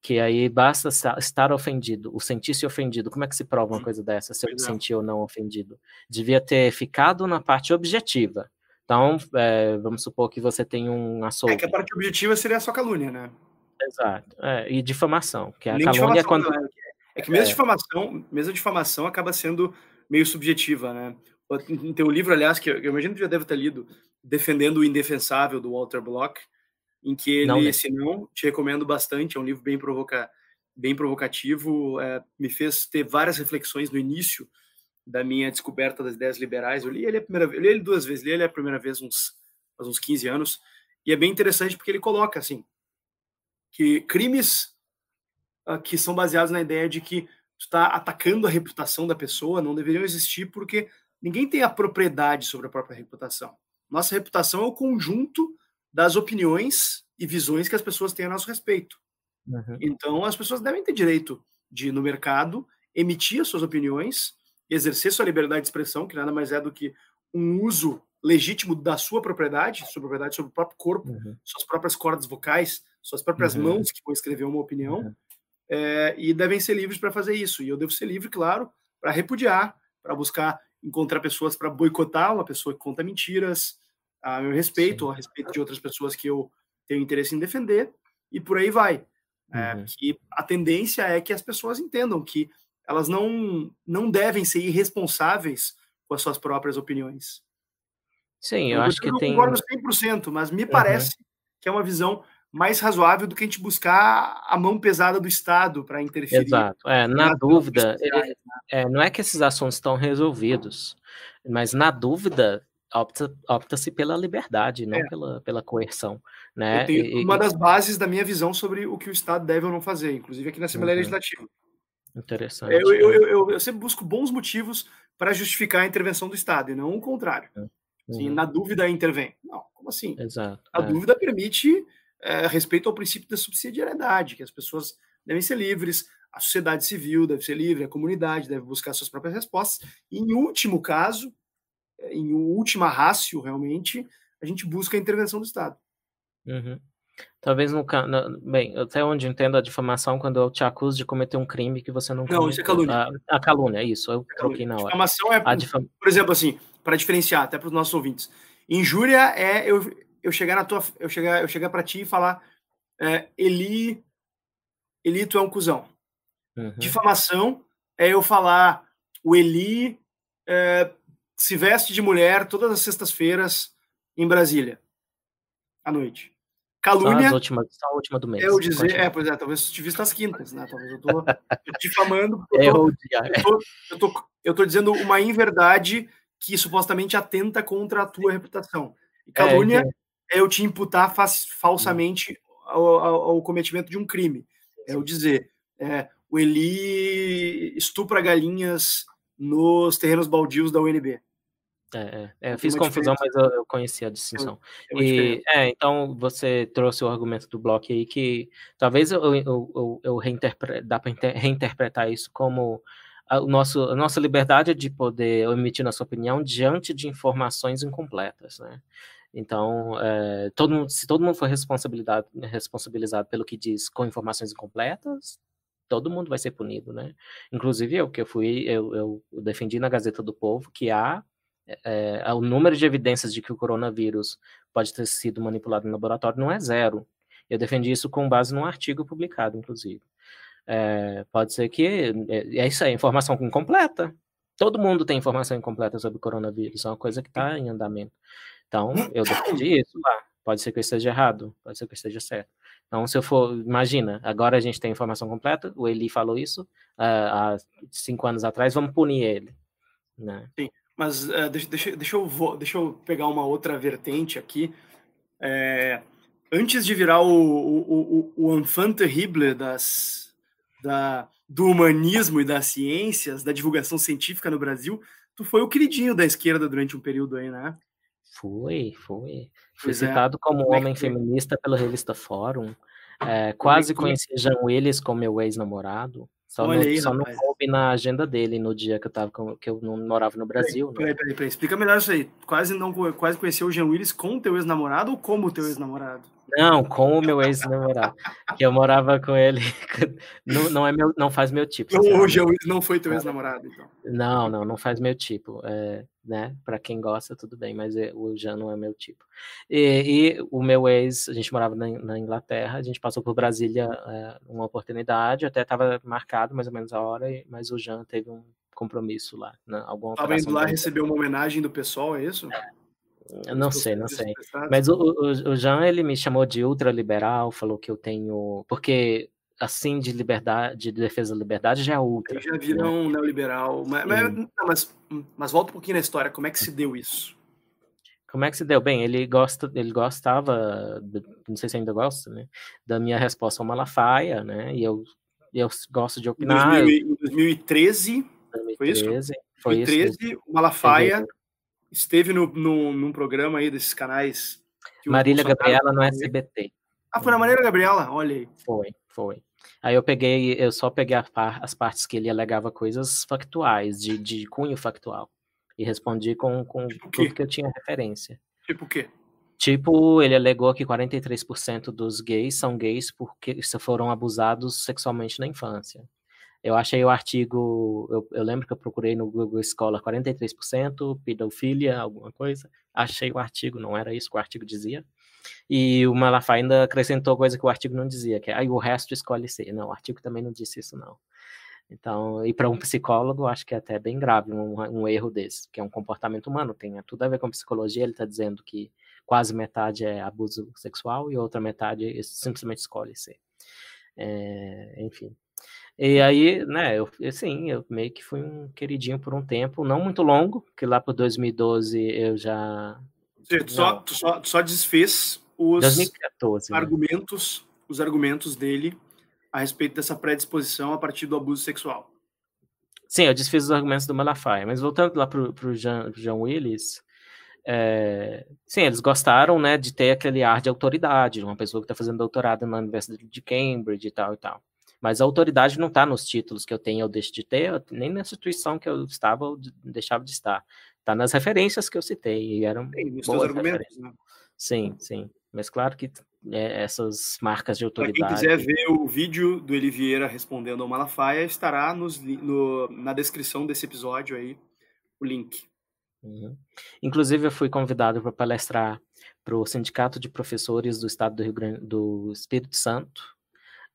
que aí basta estar ofendido, o sentir-se ofendido. Como é que se prova uma coisa dessa, se eu me senti ou não ofendido? Devia ter ficado na parte objetiva. Então, é, vamos supor que você tem um assunto. É que a parte objetiva seria a sua calúnia, né? Exato. É, e difamação, que a Nem calúnia é quando. Não, é que mesmo é. difamação, mesmo difamação acaba sendo meio subjetiva, né? Tem um livro, aliás, que eu imagino que já deve ter lido, Defendendo o Indefensável, do Walter Block, em que ele, não, né? se não, te recomendo bastante, é um livro bem, provoca, bem provocativo, é, me fez ter várias reflexões no início da minha descoberta das ideias liberais. Eu li ele a primeira eu li ele duas vezes, li ele a primeira vez uns, faz uns 15 anos, e é bem interessante porque ele coloca, assim, que crimes uh, que são baseados na ideia de que tu está atacando a reputação da pessoa não deveriam existir porque ninguém tem a propriedade sobre a própria reputação. Nossa reputação é o conjunto das opiniões e visões que as pessoas têm a nosso respeito. Uhum. Então, as pessoas devem ter direito de, no mercado, emitir as suas opiniões, exercer sua liberdade de expressão, que nada mais é do que um uso legítimo da sua propriedade, sua propriedade sobre o próprio corpo, uhum. suas próprias cordas vocais, suas próprias uhum. mãos que vão escrever uma opinião, uhum. é, e devem ser livres para fazer isso. E eu devo ser livre, claro, para repudiar, para buscar encontrar pessoas para boicotar uma pessoa que conta mentiras, a meu respeito, Sim. a respeito de outras pessoas que eu tenho interesse em defender, e por aí vai. É, uhum. que a tendência é que as pessoas entendam que elas não, não devem ser irresponsáveis com as suas próprias opiniões. Sim, eu, eu acho que tem. Eu concordo 100%, mas me uhum. parece que é uma visão mais razoável do que a gente buscar a mão pesada do Estado para interferir. Exato. É, na dúvida, é, é, não é que esses assuntos estão resolvidos, mas na dúvida, opta, opta-se pela liberdade, não é. pela, pela coerção. Né? E, uma das bases da minha visão sobre o que o Estado deve ou não fazer, inclusive aqui na Assembleia uhum. Legislativa. Interessante. Eu, eu, eu, eu, sempre busco bons motivos para justificar a intervenção do Estado, e não o contrário. Uhum. Assim, na dúvida, intervém. Não, como assim? Exato. A é. dúvida permite é, respeito ao princípio da subsidiariedade, que as pessoas devem ser livres, a sociedade civil deve ser livre, a comunidade deve buscar suas próprias respostas. E, em último caso, em última rácio, realmente, a gente busca a intervenção do Estado. Uhum. Talvez no, bem, até onde entendo a difamação quando eu te acuso de cometer um crime que você não Não, cometeu. isso é calúnia. A, ah, a calúnia, isso, eu é troquei na hora. Difamação é, difam... por exemplo, assim, para diferenciar até para os nossos ouvintes. Injúria é eu, eu chegar na tua eu chegar eu chegar para ti e falar é, Eli Eli tu é um cuzão. Uhum. Difamação é eu falar o Eli é, se veste de mulher todas as sextas-feiras em Brasília, à noite. Calúnia. Só, últimas, só a última do mês. Eu dizer, é, pois é, talvez eu te vista às quintas, né? Talvez eu tô, difamando. Eu tô, eu, tô, eu, tô, eu tô dizendo uma inverdade que supostamente atenta contra a tua reputação. E calúnia é, é eu te imputar falsamente ao, ao, ao, cometimento de um crime. É eu dizer, é, o Eli estupra galinhas nos terrenos baldios da UNB. É, é, é, eu fiz confusão, mas eu, eu conheci a distinção. É, e, é, então você trouxe o argumento do bloco aí que talvez eu, eu, eu, eu reinterpre, dá para reinterpretar isso como a, o nosso, a nossa liberdade de poder emitir nossa opinião diante de informações incompletas, né? Então, é, todo mundo, se todo mundo for responsabilizado, responsabilizado pelo que diz com informações incompletas, todo mundo vai ser punido, né? Inclusive eu, que eu fui, eu, eu defendi na Gazeta do Povo que há é, o número de evidências de que o coronavírus pode ter sido manipulado no laboratório não é zero. Eu defendi isso com base num artigo publicado, inclusive. É, pode ser que é, é, isso aí, informação incompleta. Todo mundo tem informação incompleta sobre o coronavírus, é uma coisa que está em andamento. Então, eu defendi isso lá. Pode ser que eu esteja errado, pode ser que eu esteja certo. Então, se eu for, imagina, agora a gente tem informação completa, o Eli falou isso uh, há cinco anos atrás, vamos punir ele. Né? Sim. Mas uh, deixa, deixa, deixa, eu, deixa eu pegar uma outra vertente aqui. É, antes de virar o, o, o, o enfant terrible das, da, do humanismo e das ciências, da divulgação científica no Brasil, tu foi o queridinho da esquerda durante um período aí, né? Foi, foi. Fui pois é. citado é. como como homem feminista pela revista Fórum. É, quase conheci Jean Willis como meu ex-namorado. Só, Olha não, aí, só não coube na agenda dele no dia que eu, tava com, que eu não morava no Brasil. Peraí, né? peraí, peraí, Explica melhor isso aí. Quase, não, quase conheceu o Jean Willis com o teu ex-namorado ou como o teu ex-namorado? Não, com o meu ex-namorado. que eu morava com ele. Não, não, é meu, não faz meu tipo. Então, o Jean Willis não foi teu ex-namorado, então. Não, não, não faz meu tipo. É, né? Para quem gosta, tudo bem, mas é, o Jean não é meu tipo. E, e, o meu ex, a gente morava na, na Inglaterra, a gente passou por Brasília é, uma oportunidade, até estava marcado mais ou menos a hora, mas o Jean teve um compromisso lá. Né? Alguma Estava indo lá receber uma homenagem do pessoal, é isso? É. Eu não sei, não sei. Mas o, o, o Jean, ele me chamou de ultraliberal, falou que eu tenho. Porque assim de liberdade, de defesa da liberdade já é ultra. já viram né? neoliberal. Mas, mas, mas, mas, volta um pouquinho na história, como é que se deu isso? Como é que se deu? Bem, ele gosta, ele gostava, não sei se ainda gosta, né? Da minha resposta ao Malafaia, né? E eu, eu gosto de opinar. Em 2013, 2013 foi isso? Foi 2013, isso. o Malafaia esteve no, no, num programa aí desses canais. Marília Gabriela no SBT. Ah, foi na Marília Gabriela? Olha aí. Foi, foi. Aí eu peguei, eu só peguei as partes que ele alegava coisas factuais, de, de cunho factual. E respondi com, com tipo tudo que eu tinha referência. Tipo o quê? Tipo, ele alegou que 43% dos gays são gays porque foram abusados sexualmente na infância. Eu achei o artigo, eu, eu, lembro que eu procurei no Google Escola 43%, pedofilia, alguma coisa. Achei o artigo, não era isso que o artigo dizia. E o Malafaia ainda acrescentou coisa que o artigo não dizia, que aí o resto escolhe ser. Não, o artigo também não disse isso, não. Então, e para um psicólogo, acho que é até bem grave um, um, erro desse, que é um comportamento humano, tem tudo a ver com psicologia. Ele está dizendo que quase metade é abuso sexual e outra metade simplesmente escolhe ser. É, enfim. E aí, né, eu, assim, eu meio que fui um queridinho por um tempo, não muito longo, que lá por 2012 eu já. tu, só, tu, só, tu só desfez os 2014, né? argumentos, né? os argumentos dele a respeito dessa predisposição a partir do abuso sexual. Sim, eu desfiz os argumentos do Malafaia, mas voltando lá para o Jean, Jean Willis, é, sim, eles gostaram, né, de ter aquele ar de autoridade, uma pessoa que está fazendo doutorado na Universidade de Cambridge e tal e tal. Mas a autoridade não está nos títulos que eu tenho ou deixo de ter, nem na instituição que eu estava ou deixava de estar. Está nas referências que eu citei, e eram sim, boas argumentos, né? Sim, sim. Mas claro que é, essas marcas de autoridade... Quem quiser ver o vídeo do Eli Vieira respondendo ao Malafaia, estará nos, no, na descrição desse episódio aí, o link. Uhum. Inclusive, eu fui convidado para palestrar para o Sindicato de Professores do Estado do Rio Grande do Espírito Santo,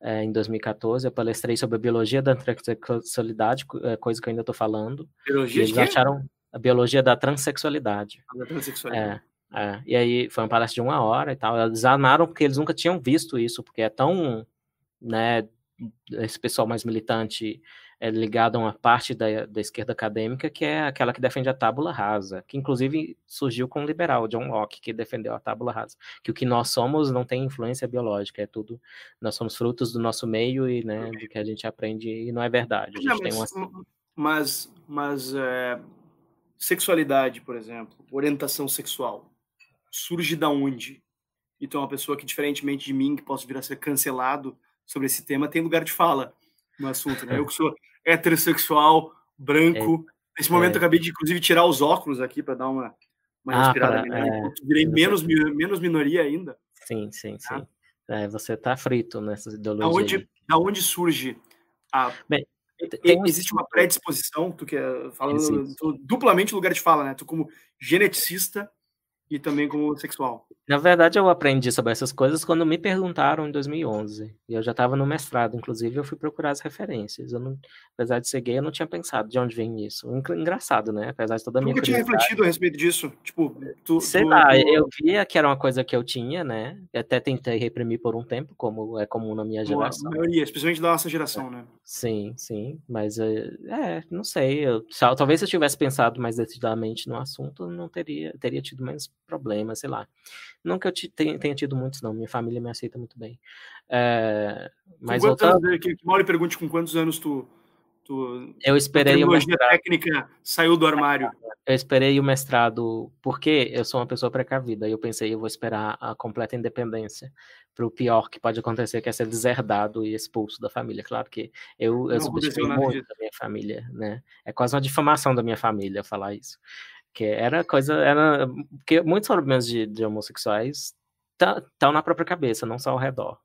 é, em 2014. Eu palestrei sobre a biologia da transexualidade, eh, coisa que eu ainda estou falando. Biologia eles acharam a biologia da transexualidade. Da transexualidade. É, é, e aí foi uma palestra de uma hora e tal. Eles amaram porque eles nunca tinham visto isso, porque é tão, né, esse pessoal mais militante é ligado a uma parte da, da esquerda acadêmica que é aquela que defende a tábula rasa, que inclusive surgiu com o liberal John Locke, que defendeu a tábula rasa, que o que nós somos não tem influência biológica, é tudo, nós somos frutos do nosso meio e né, do que a gente aprende e não é verdade. Não, mas, uma... mas, mas é, sexualidade, por exemplo, orientação sexual, surge da onde? Então, uma pessoa que, diferentemente de mim, que posso vir a ser cancelado sobre esse tema, tem lugar de fala no assunto. Né? Eu que sou heterossexual, branco. É, Nesse momento, é. eu acabei de, inclusive, tirar os óculos aqui para dar uma, uma ah, respirada melhor. É, virei menos, menos minoria ainda. Sim, sim, tá? sim. É, você está frito nessa ideologia. Da onde, da onde surge a. Bem, tem, existe uma predisposição, tu que é, falando tu, duplamente lugar de fala, né? Tu como geneticista e também como sexual. Na verdade, eu aprendi sobre essas coisas quando me perguntaram em 2011. E eu já estava no mestrado, inclusive, eu fui procurar as referências. Eu não, apesar de ser gay, eu não tinha pensado de onde vem isso. Engraçado, né? Apesar de toda a minha Nunca tinha refletido a respeito disso? Tipo, tu, Sei tu, lá, tu... eu via que era uma coisa que eu tinha, né? Eu até tentei reprimir por um tempo, como é comum na minha geração. A maioria, especialmente da nossa geração, é. né? Sim, sim. Mas, é, é não sei. Eu, talvez se eu tivesse pensado mais decididamente no assunto, não teria, teria tido menos problemas, sei lá. Que eu tenha, tenha tido muitos, não. Minha família me aceita muito bem. É, mas voltando... Anos, que, que Mauro pergunte com quantos anos tu... tu eu esperei o mestrado. técnica saiu do armário. Eu esperei o mestrado porque eu sou uma pessoa precavida. E eu pensei, eu vou esperar a completa independência para o pior que pode acontecer, que é ser deserdado e expulso da família. Claro que eu, eu subestimei muito da minha família, né? É quase uma difamação da minha família falar isso que era coisa, era, porque muitos problemas de, de homossexuais estão tá, na própria cabeça, não só ao redor.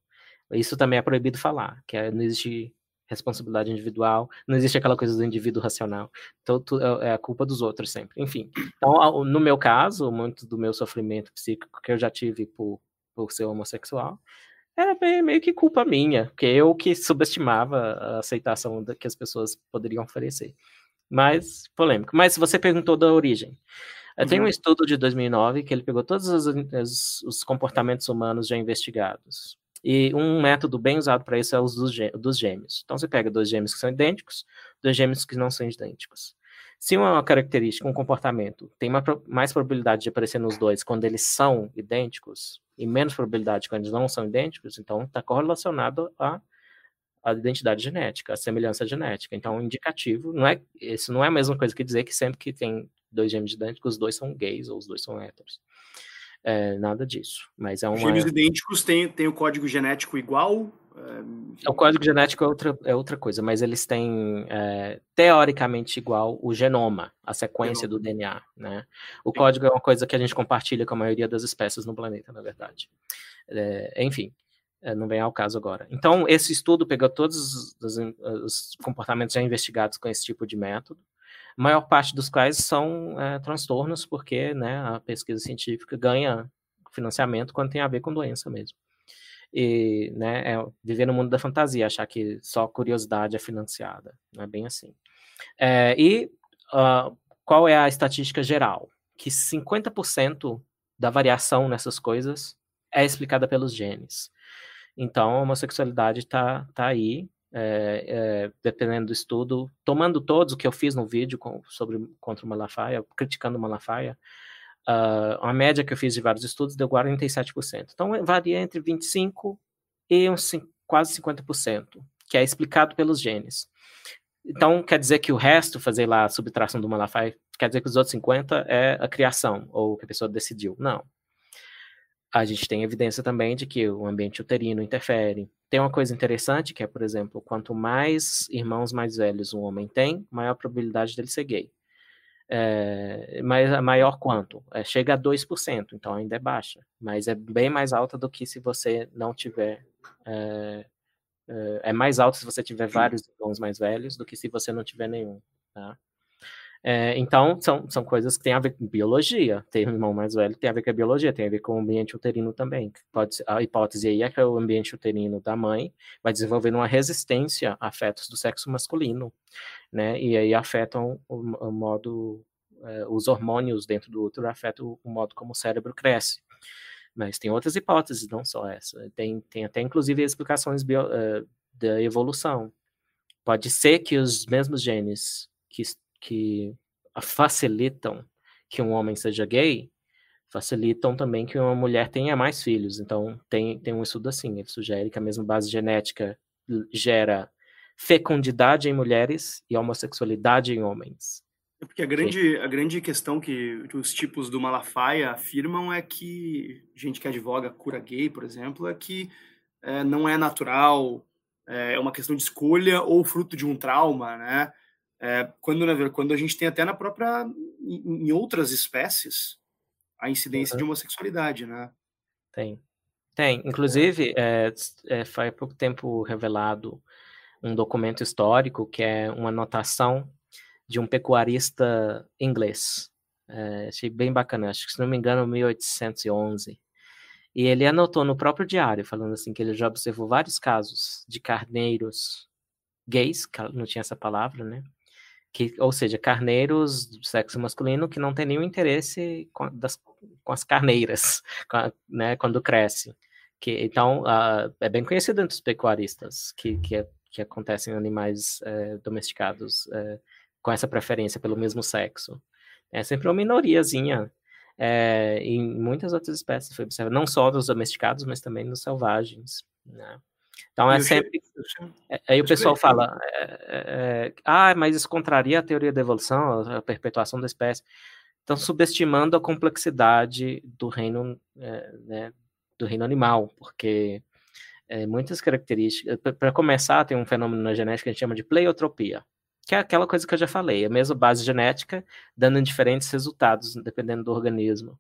Isso também é proibido falar, que é, não existe responsabilidade individual, não existe aquela coisa do indivíduo racional. Então, é, é a culpa dos outros sempre. Enfim, então, no meu caso, muito do meu sofrimento psíquico que eu já tive por, por ser homossexual, era meio que culpa minha, porque eu que subestimava a aceitação que as pessoas poderiam oferecer mais polêmico. Mas você perguntou da origem. Uhum. Tem um estudo de 2009 que ele pegou todos os, os, os, comportamentos humanos já investigados. E um método bem usado para isso é o dos, dos gêmeos. Então você pega dois gêmeos que são idênticos, dois gêmeos que não são idênticos. Se uma característica, um comportamento, tem uma, mais probabilidade de aparecer nos dois quando eles são idênticos, e menos probabilidade quando eles não são idênticos, então está correlacionado a a identidade genética, a semelhança genética. Então, indicativo, não é, isso não é a mesma coisa que dizer que sempre que tem dois gêmeos idênticos, os dois são gays ou os dois são héteros. É, nada disso. Mas é uma... Gêmeos idênticos têm, têm o código genético igual? É... O código genético é outra, é outra coisa, mas eles têm é, teoricamente igual o genoma, a sequência genoma. do DNA. Né? O Sim. código é uma coisa que a gente compartilha com a maioria das espécies no planeta, na verdade. É, enfim, é, não vem ao caso agora. Então, esse estudo pegou todos os, os, comportamentos já investigados com esse tipo de método, maior parte dos quais são é, transtornos, porque né, a pesquisa científica ganha financiamento quando tem a ver com doença mesmo. E né, é viver no mundo da fantasia, achar que só curiosidade é financiada, não é bem assim. É, e uh, qual é a estatística geral? Que 50% da variação nessas coisas é explicada pelos genes. Então, a homossexualidade está tá aí, é, é, dependendo do estudo, tomando todos o que eu fiz no vídeo com, sobre contra o Malafaia, criticando o Malafaia, uh, a média que eu fiz de vários estudos deu 47%. Então, varia entre 25% e uns, quase 50%, que é explicado pelos genes. Então, quer dizer que o resto, fazer lá a subtração do Malafaia, quer dizer que os outros 50% é a criação, ou que a pessoa decidiu. Não a gente tem evidência também de que o ambiente uterino interfere. Tem uma coisa interessante que é, por exemplo, quanto mais irmãos mais velhos um homem tem, maior a probabilidade dele ser gay. É, mas maior quanto? É, chega a 2%, então ainda é baixa, mas é bem mais alta do que se você não tiver. É, é, é mais alta se você tiver vários irmãos mais velhos do que se você não tiver nenhum. Tá? É, então, são, são coisas que têm a ver com biologia. Ter um irmão mais velho tem a ver com a biologia, tem a ver com o ambiente uterino também. Pode a hipótese aí é que o ambiente uterino da mãe vai desenvolver uma resistência a fetos do sexo masculino, né? E aí afetam o, o modo, é, os hormônios dentro do útero afetam o modo como o cérebro cresce. Mas tem outras hipóteses, não só essa. Tem, tem até, inclusive, explicações bio, uh, da evolução. Pode ser que os mesmos genes que, que facilitam que um homem seja gay facilitam também que uma mulher tenha mais filhos. Então, tem, tem um estudo assim, ele sugere que a mesma base genética gera fecundidade em mulheres e homossexualidade em homens. É porque a grande, a grande questão que os tipos do Malafaia afirmam é que, gente que advoga cura gay, por exemplo, é que é, não é natural, é, é uma questão de escolha ou fruto de um trauma, né? É, quando, né, quando a gente tem até na própria, em, em outras espécies, a incidência uhum. de homossexualidade, né? Tem. Tem. Inclusive, é, é, foi há pouco tempo revelado um documento histórico que é uma anotação de um pecuarista inglês. É, achei bem bacana, acho que se não me engano, 1811. E ele anotou no próprio diário, falando assim, que ele já observou vários casos de carneiros gays, não tinha essa palavra, né? Que, ou seja, carneiros do sexo masculino que não tem nenhum interesse com, das, com as carneiras, com a, né, quando crescem. Que, então, uh, é bem conhecido entre os pecuaristas que, que, é, que acontecem em animais é, domesticados é, com essa preferência pelo mesmo sexo. É sempre uma minoriazinha. É, em muitas outras espécies foi observado, não só nos domesticados, mas também nos selvagens. Né? Então é sempre. Aí o pessoal fala, é, é, ah, mas isso contraria a teoria da evolução, a perpetuação da espécie. Estão subestimando a complexidade do reino, é, né, do reino animal, porque é, muitas características. Para começar, tem um fenômeno na genética que a gente chama de pleiotropia, que é aquela coisa que eu já falei, a mesma base genética dando diferentes resultados dependendo do organismo.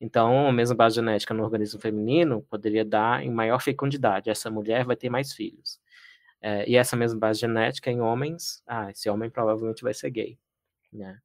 Então, a mesma base genética no organismo feminino poderia dar em maior fecundidade. Essa mulher vai ter mais filhos. É, e essa mesma base genética em homens, ah, esse homem provavelmente vai ser gay. Né?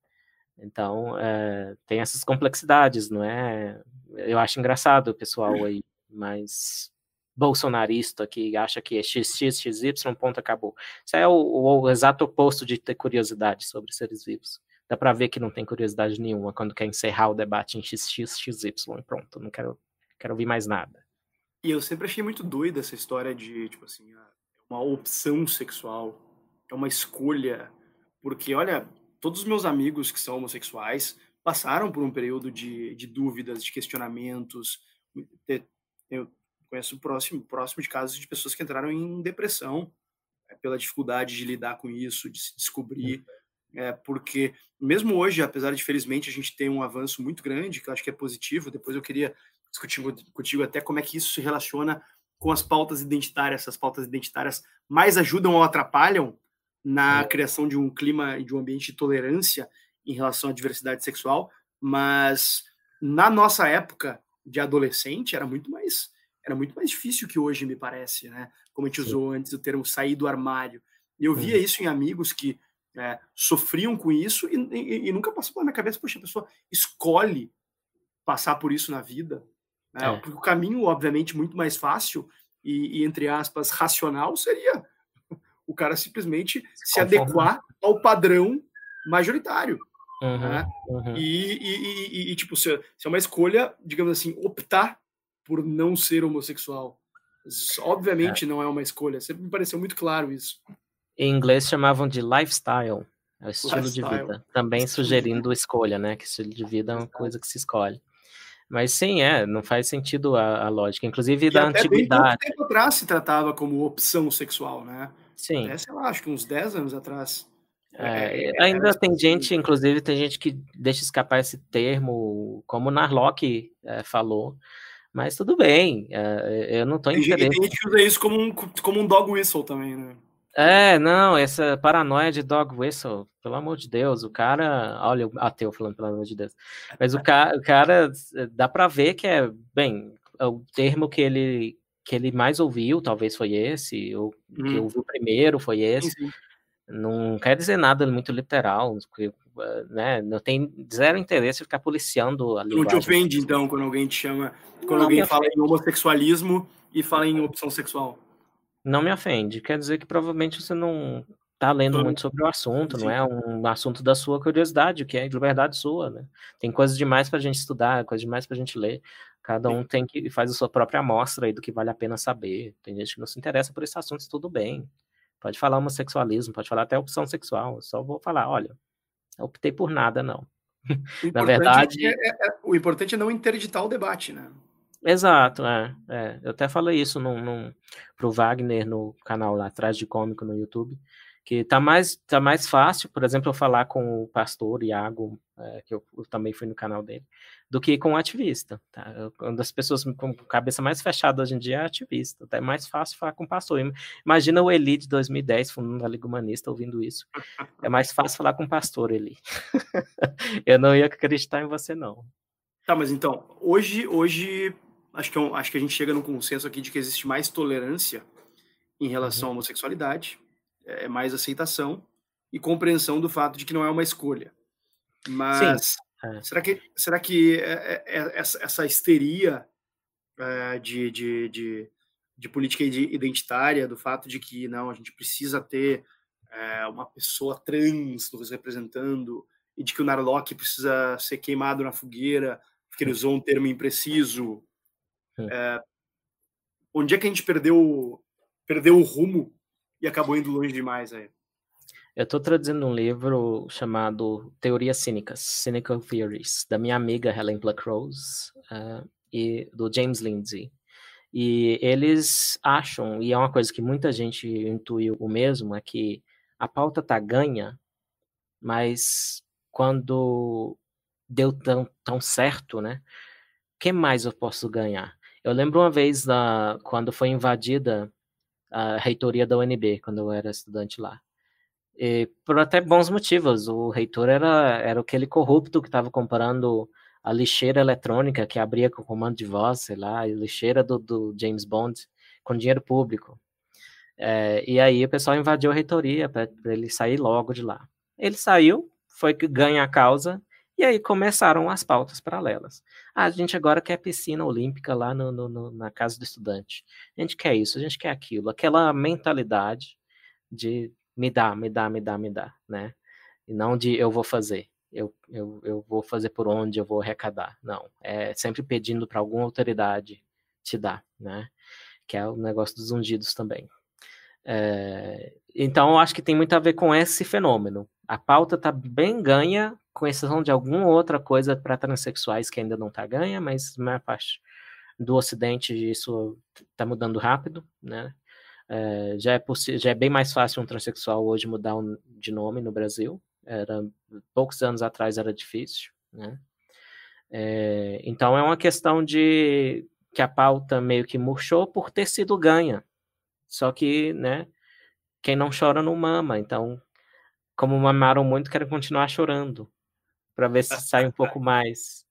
Então, é, tem essas complexidades, não é? Eu acho engraçado o pessoal aí mais bolsonarista que acha que é XX, XY, ponto, acabou. Isso é o, o, o exato oposto de ter curiosidade sobre seres vivos. Dá para ver que não tem curiosidade nenhuma quando quer encerrar o debate em XX, XY, pronto, não quero, quero ouvir mais nada. E eu sempre achei muito doida essa história de, tipo assim, ah, é uma opção sexual, é uma escolha, porque, olha, todos os meus amigos que são homossexuais passaram por um período de, de dúvidas, de questionamentos. Eu conheço próximo, próximo de casos de pessoas que entraram em depressão é, pela dificuldade de lidar com isso, de se descobrir. É, porque mesmo hoje, apesar de felizmente a gente ter um avanço muito grande, que eu acho que é positivo, depois eu queria discutir contigo até como é que isso se relaciona com as pautas identitárias, essas pautas identitárias mais ajudam ou atrapalham na criação de um clima e de um ambiente de tolerância em relação à diversidade sexual, mas na nossa época de adolescente era muito mais era muito mais difícil que hoje me parece, né? Como a gente Sim. usou antes o termo sair do armário. E eu via isso em amigos que é, sofriam com isso e, e, e, nunca passou pela minha cabeça, poxa, a pessoa escolhe passar por isso na vida. Né? É. Porque o caminho, obviamente, muito mais fácil e, e, entre aspas, racional seria o cara simplesmente se, se adequar ao padrão majoritário. Uhum, né? uhum. E, tipo, se, se, é uma escolha, digamos assim, optar por não ser homossexual. Obviamente é. não é uma escolha, sempre me pareceu muito claro isso. Em inglês chamavam de lifestyle, é o estilo lifestyle. de vida, também sugerindo escolha, né? Que estilo de vida é uma coisa que se escolhe. Mas sim, é, não faz sentido a, a lógica, inclusive da até antiguidade. Bem tempo atrás se tratava como opção sexual, né? Sim. Até, sei lá, acho que uns 10 anos atrás. É, é, ainda é, tem gente, inclusive, tem gente que deixa escapar esse termo, como o Narlock é, falou, mas tudo bem, eu não estou entendendo. Tem gente que usa isso como um, como um dog whistle também, né? É, não, essa paranoia de dog whistle, pelo amor de Deus, o cara, olha o ateu falando pelo amor de Deus, mas o cara, o cara dá para ver que é, bem, é o termo que ele que ele mais ouviu, talvez foi esse, ou hum. que ouviu primeiro foi esse. Sim. Não quer dizer nada muito literal, porque, né? Não tem zero interesse em ficar policiando a Não te ofende, então, quando alguém te chama, quando não alguém fala em homossexualismo e fala em opção sexual? Não me ofende. Quer dizer que provavelmente você não tá lendo muito sobre o assunto, Sim. não é um assunto da sua curiosidade, que é liberdade sua, né? Tem coisas demais para a gente estudar, coisas demais para a gente ler. Cada um tem que faz a sua própria amostra aí do que vale a pena saber. Tem gente que não se interessa por esse assunto, tudo bem. Pode falar homossexualismo, pode falar até opção sexual. Eu só vou falar, olha, optei por nada, não. Na verdade. É, é, é, o importante é não interditar o debate, né? Exato, é, é. Eu até falei isso num, num, pro Wagner no canal lá atrás de cômico no YouTube, que tá mais, tá mais fácil, por exemplo, eu falar com o pastor Iago, é, que eu, eu, também fui no canal dele, do que com o ativista. Tá? Eu, uma das pessoas com cabeça mais fechada hoje em dia é ativista. Tá? É mais fácil falar com o pastor. Imagina o Eli de 2010, fundando a Liga Humanista, ouvindo isso. É mais fácil falar com o pastor, Eli. eu não ia acreditar em você, não. Tá, mas então, hoje, hoje acho que, é acho que a gente chega num consenso aqui de que existe mais tolerância em relação uhum. à homossexualidade, é, é mais aceitação e compreensão do fato de que não é uma escolha. Mas é. será que, será que é, é, essa, essa histeria de, de, de, de, política identitária, do fato de que não, a gente precisa ter uma pessoa trans nos representando e de que o Narlock precisa ser queimado na fogueira porque ele usou um termo impreciso, é, onde é que a gente perdeu, perdeu o rumo e acabou indo longe demais aí? Eu estou traduzindo um livro chamado Teorias Cínicas, Cynical Theories, da minha amiga Helen Pluckrose uh, e do James Lindsay. E eles acham, e é uma coisa que muita gente intuiu o mesmo, é que a pauta tá ganha, mas quando deu tão, tão certo, né? O que mais eu posso ganhar? Eu lembro uma vez da, quando foi invadida a reitoria da UNB, quando eu era estudante lá. E, por até bons motivos. O reitor era, era aquele corrupto que estava comprando a lixeira eletrônica que abria com comando de voz, sei lá, a lixeira do, do James Bond, com dinheiro público. É, e aí o pessoal invadiu a reitoria para ele sair logo de lá. Ele saiu, foi ganha a causa, e aí começaram as pautas paralelas. Ah, a gente agora quer piscina olímpica lá no, no, no, na casa do estudante. A gente quer isso, a gente quer aquilo. Aquela mentalidade de me dá, me dá, me dá, me dá, né? E não de eu vou fazer. Eu, eu, eu vou fazer por onde eu vou arrecadar. Não. É sempre pedindo para alguma autoridade te dar, né? Que é o negócio dos ungidos também. É, então, eu acho que tem muito a ver com esse fenômeno. A pauta está bem ganha com exceção de alguma outra coisa para transexuais que ainda não está ganha, mas na parte do Ocidente isso está mudando rápido, né? É, já, é já é bem mais fácil um transexual hoje mudar um, de nome no Brasil. Era poucos anos atrás era difícil, né? É, então é uma questão de que a pauta meio que murchou por ter sido ganha. Só que, né? Quem não chora não mama. Então, como mamaram muito, querem continuar chorando para ver se sai um pouco mais,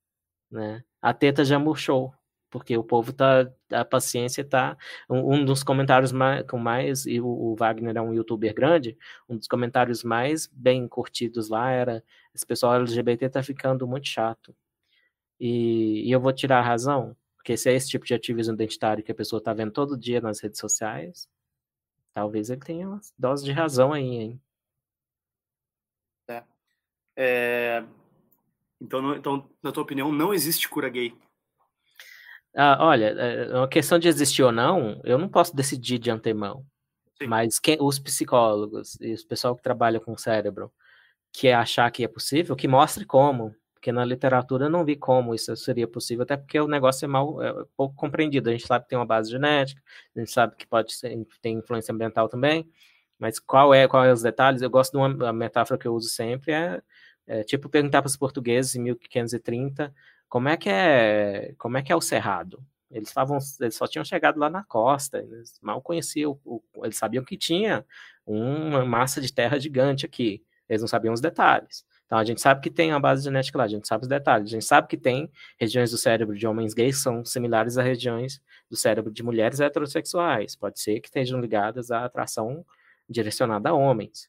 né? A teta já murchou, porque o povo tá, a paciência tá, um, um dos comentários mais, com mais, e o, o, Wagner é um youtuber grande, um dos comentários mais bem curtidos lá era, esse pessoal LGBT tá ficando muito chato, e, e eu vou tirar a razão, porque se é esse tipo de ativismo identitário que a pessoa tá vendo todo dia nas redes sociais, talvez ele tenha uma dose de razão aí, hein? É. é então, não, então, na tua opinião, não existe cura gay? Ah, olha, é uma questão de existir ou não, eu não posso decidir de antemão. Sim. Mas quem, os psicólogos e o pessoal que trabalha com o cérebro, que é achar que é possível, que mostre como. Porque na literatura eu não vi como isso seria possível, até porque o negócio é mal, é pouco compreendido. A gente sabe que tem uma base genética, a gente sabe que pode ser, tem influência ambiental também, mas qual é, qual é os detalhes? Eu gosto de uma metáfora que eu uso sempre, é é, tipo perguntar para os portugueses em 1530 como é que é, como é que é o cerrado. Eles estavam, eles só tinham chegado lá na costa, eles mal conheciam, o, eles sabiam que tinha uma massa de terra gigante aqui, eles não sabiam os detalhes. Então a gente sabe que tem uma base genética lá, a gente sabe os detalhes, a gente sabe que tem regiões do cérebro de homens gays que são similares a regiões do cérebro de mulheres heterossexuais, pode ser que estejam ligadas à atração direcionada a homens.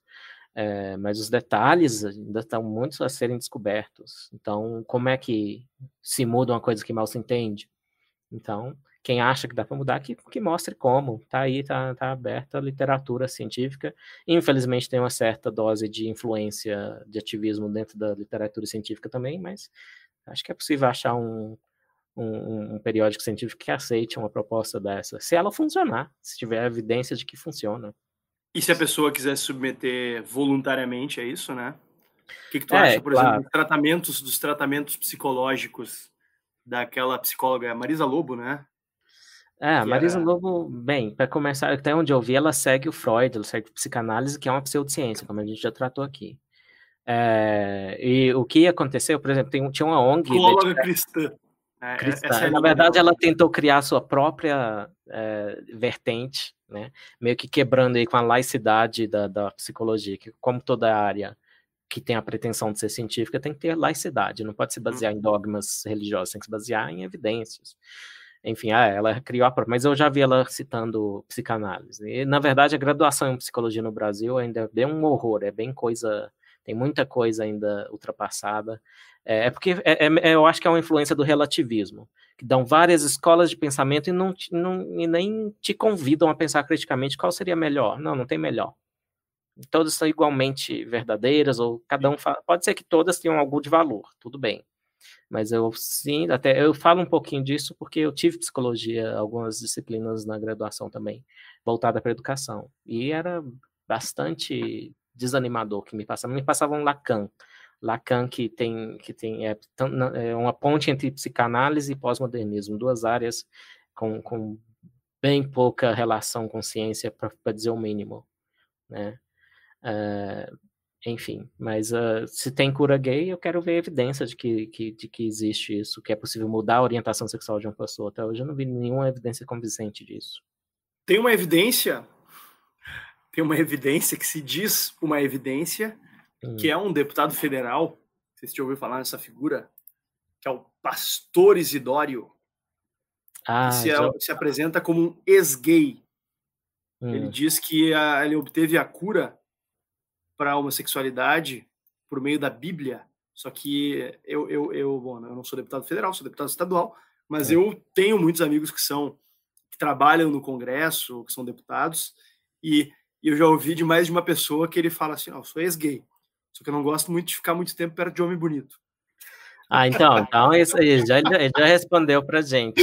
É, mas os detalhes ainda estão muito a serem descobertos. Então, como é que se muda uma coisa que mal se entende? Então, quem acha que dá para mudar, que, que mostre como. Está aí, está tá aberta a literatura científica. Infelizmente tem uma certa dose de influência de ativismo dentro da literatura científica também, mas acho que é possível achar um, um, um, periódico científico que aceite uma proposta dessa, se ela funcionar, se tiver evidência de que funciona. E se a pessoa quiser se submeter voluntariamente a isso, né? O que, que tu é, acha, por claro. exemplo, dos tratamentos, dos tratamentos psicológicos daquela psicóloga Marisa Lobo, né? É, a Marisa era... Lobo, bem, para começar, até onde eu vi, ela segue o Freud, ela segue a psicanálise, que é uma pseudociência, como a gente já tratou aqui. É, e o que aconteceu, por exemplo, tem, tinha uma ONG. Psicóloga cristã. É, cristã. É Na verdade, ela tentou criar sua própria é, vertente, né? meio que quebrando aí com a laicidade da, da psicologia, que, como toda área que tem a pretensão de ser científica, tem que ter laicidade, não pode se basear hum. em dogmas religiosos, tem que se basear em evidências. Enfim, ah, ela criou a própria, mas eu já vi ela citando psicanálise. E, na verdade, a graduação em psicologia no Brasil ainda é bem um horror, é bem coisa, tem muita coisa ainda ultrapassada. É, é porque é, é, eu acho que é uma influência do relativismo, que dão várias escolas de pensamento e, não, não, e nem te convidam a pensar criticamente qual seria melhor. Não, não tem melhor. Todas são igualmente verdadeiras, ou cada um fala, pode ser que todas tenham algo de valor, tudo bem. Mas eu sim, até eu falo um pouquinho disso porque eu tive psicologia, algumas disciplinas na graduação também, voltada para educação. E era bastante desanimador que me passava. Me passava um Lacan. Lacan que tem que tem é, é uma ponte entre psicanálise e pós-modernismo, duas áreas com, com bem pouca relação com ciência para dizer o mínimo, né? Uh, enfim, mas uh, se tem cura gay, eu quero ver evidência de que, que, de que existe isso, que é possível mudar a orientação sexual de uma pessoa. Até hoje eu não vi nenhuma evidência convincente disso. Tem uma evidência, tem uma evidência que se diz uma evidência, hum. que é um deputado federal, vocês já ouviram falar nessa figura, que é o pastor Isidório, ah, que se, já... se apresenta como um ex-gay. Hum. Ele diz que a, ele obteve a cura para a homossexualidade por meio da Bíblia. Só que eu, eu, eu, bom, eu não sou deputado federal, sou deputado estadual, mas é. eu tenho muitos amigos que são que trabalham no Congresso, que são deputados, e, e eu já ouvi de mais de uma pessoa que ele fala assim: "Não, sou ex-gay, só que eu não gosto muito de ficar muito tempo perto de homem bonito". Ah, então, então isso aí já, já respondeu para gente.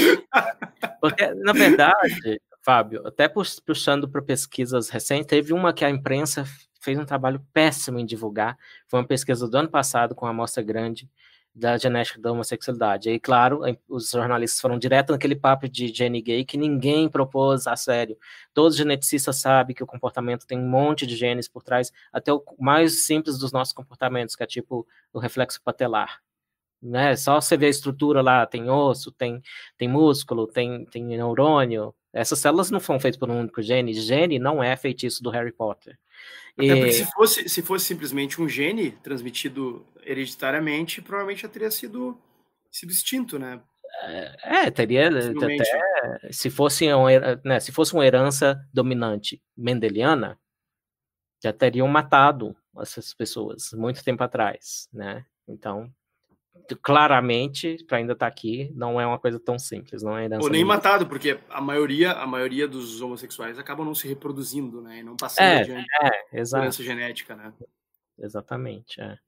Porque, na verdade, Fábio, até puxando para pesquisas recentes, teve uma que a imprensa fez um trabalho péssimo em divulgar. Foi uma pesquisa do ano passado com amostra grande da genética da homossexualidade. E claro, os jornalistas foram direto naquele papo de gene gay que ninguém propôs a sério. Todos os geneticistas sabem que o comportamento tem um monte de genes por trás, até o mais simples dos nossos comportamentos, que é tipo o reflexo patelar. Né? Só você ver a estrutura lá, tem osso, tem, tem músculo, tem, tem neurônio. Essas células não foram feitas por um único gene. Gene não é feitiço do Harry Potter. Até porque se fosse, se fosse simplesmente um gene transmitido hereditariamente, provavelmente já teria sido, sido extinto, né? É, é teria até se fosse, um, né, se fosse uma herança dominante mendeliana, já teriam matado essas pessoas muito tempo atrás, né? Então, claramente, para ainda estar tá aqui, não é uma coisa tão simples, não é Ou nem matado, porque a maioria, a maioria dos homossexuais acabam não se reproduzindo, né? E não passando é, adiante é, doença genética, né? Exatamente, é.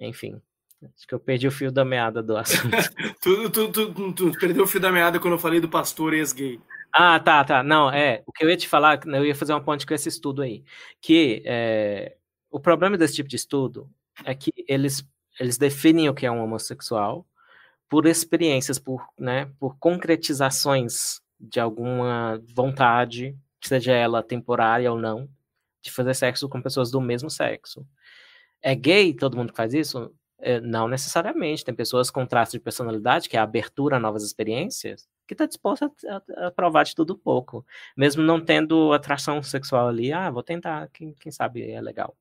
Enfim, acho que eu perdi o fio da meada do assunto. tu, tu, tu, tu, perdeu o fio da meada quando eu falei do pastor ex-gay. Ah, tá, tá. Não, é. O que eu ia te falar, eu ia fazer uma ponte com esse estudo aí. Que é, o problema desse tipo de estudo é que eles eles definem o que é um homossexual por experiências, por, né, por concretizações de alguma vontade, seja ela temporária ou não, de fazer sexo com pessoas do mesmo sexo. É gay todo mundo faz isso? É, não necessariamente. Tem pessoas com traço de personalidade, que é a abertura a novas experiências, que está disposta a, a, provar de tudo pouco. Mesmo não tendo atração sexual ali, ah, vou tentar, quem, quem sabe é legal.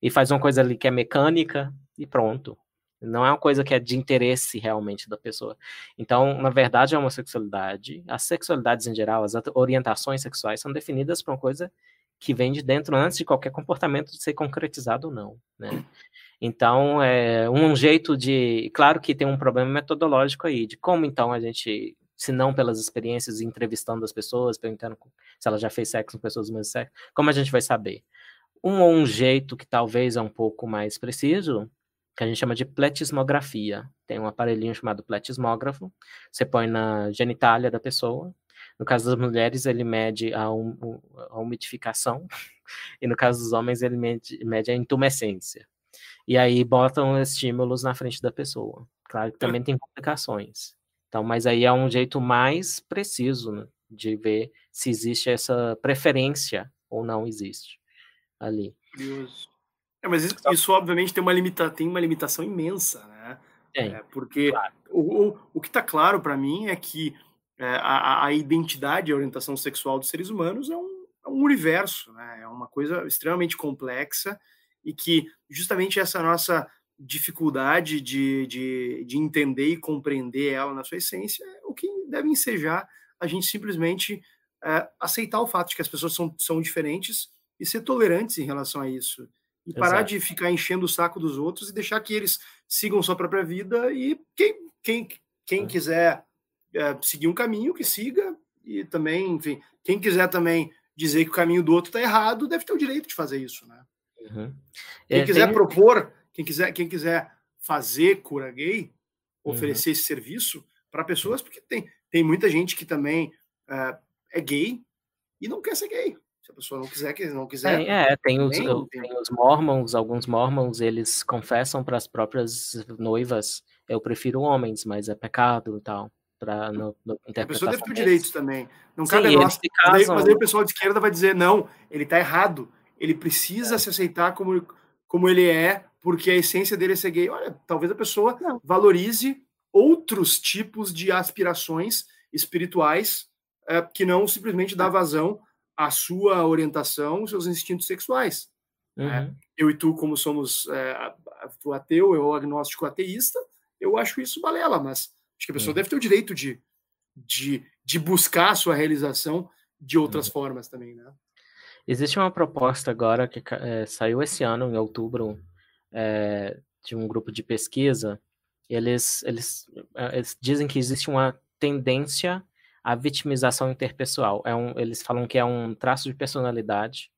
E faz uma coisa ali que é mecânica, e pronto. Não é uma coisa que é de interesse realmente da pessoa. Então, na verdade, a homossexualidade, as sexualidades em geral, as orientações sexuais são definidas por uma coisa que vem de dentro antes de qualquer comportamento ser concretizado ou não, né? Então, é um jeito de, claro que tem um problema metodológico aí, de como então a gente se não pelas experiências, entrevistando as pessoas, perguntando se ela já fez sexo com pessoas do mesmo sexo, como a gente vai saber? Um, um jeito que talvez é um pouco mais preciso, que a gente chama de pletismografia. Tem um aparelhinho chamado pletismógrafo, você põe na genitália da pessoa. No caso das mulheres, ele mede a, um, a umidificação, e no caso dos homens, ele mede, mede a intumescência. E aí botam estímulos na frente da pessoa. Claro que também tem complicações. Então, mas aí é um jeito mais preciso né, de ver se existe essa preferência ou não existe ali. É, mas isso, isso, obviamente tem uma, limita, tem uma limitação imensa, né? Tem, é, porque claro. o, o, o que está claro para mim é que é, a, a identidade e a orientação sexual dos seres humanos é um, é um universo, né? É uma coisa extremamente complexa e que justamente essa nossa dificuldade de, de, de entender e compreender ela na sua essência é o que deve ensejar a gente simplesmente é, aceitar o fato de que as pessoas são, são diferentes e ser tolerantes em relação a isso. E Exato. parar de ficar enchendo o saco dos outros e deixar que eles sigam sua própria vida e quem, quem, quem é. quiser é, seguir um caminho, que siga, e também, enfim, quem quiser também dizer que o caminho do outro está errado, deve ter o direito de fazer isso, né? Uhum. Quem é, quiser tem... propor quem quiser, quem quiser fazer cura gay, oferecer uhum. esse serviço para pessoas, porque tem, tem muita gente que também uh, é gay e não quer ser gay. Se a pessoa não quiser, que não quiser. É, é tem, os, tem, tem os mormons, alguns mormons, eles confessam para as próprias noivas, eu prefiro homens, mas é pecado e tal. Pra, no, no a pessoa deve ter direitos também. Não Sim, cabe a nós. Mas, mas aí o pessoal de esquerda vai dizer: não, ele está errado. Ele precisa é. se aceitar como, como ele é, porque a essência dele é ser gay. Olha, talvez a pessoa não. valorize outros tipos de aspirações espirituais é, que não simplesmente dá vazão à sua orientação, seus instintos sexuais. Né? Uhum. É, eu e tu, como somos é, tu ateu, eu agnóstico ateísta, eu acho isso balela, mas acho que a pessoa uhum. deve ter o direito de, de, de buscar a sua realização de outras uhum. formas também, né? Existe uma proposta agora que é, saiu esse ano, em outubro, é, de um grupo de pesquisa, eles, eles, eles dizem que existe uma tendência à vitimização interpessoal. É um, eles falam que é um traço de personalidade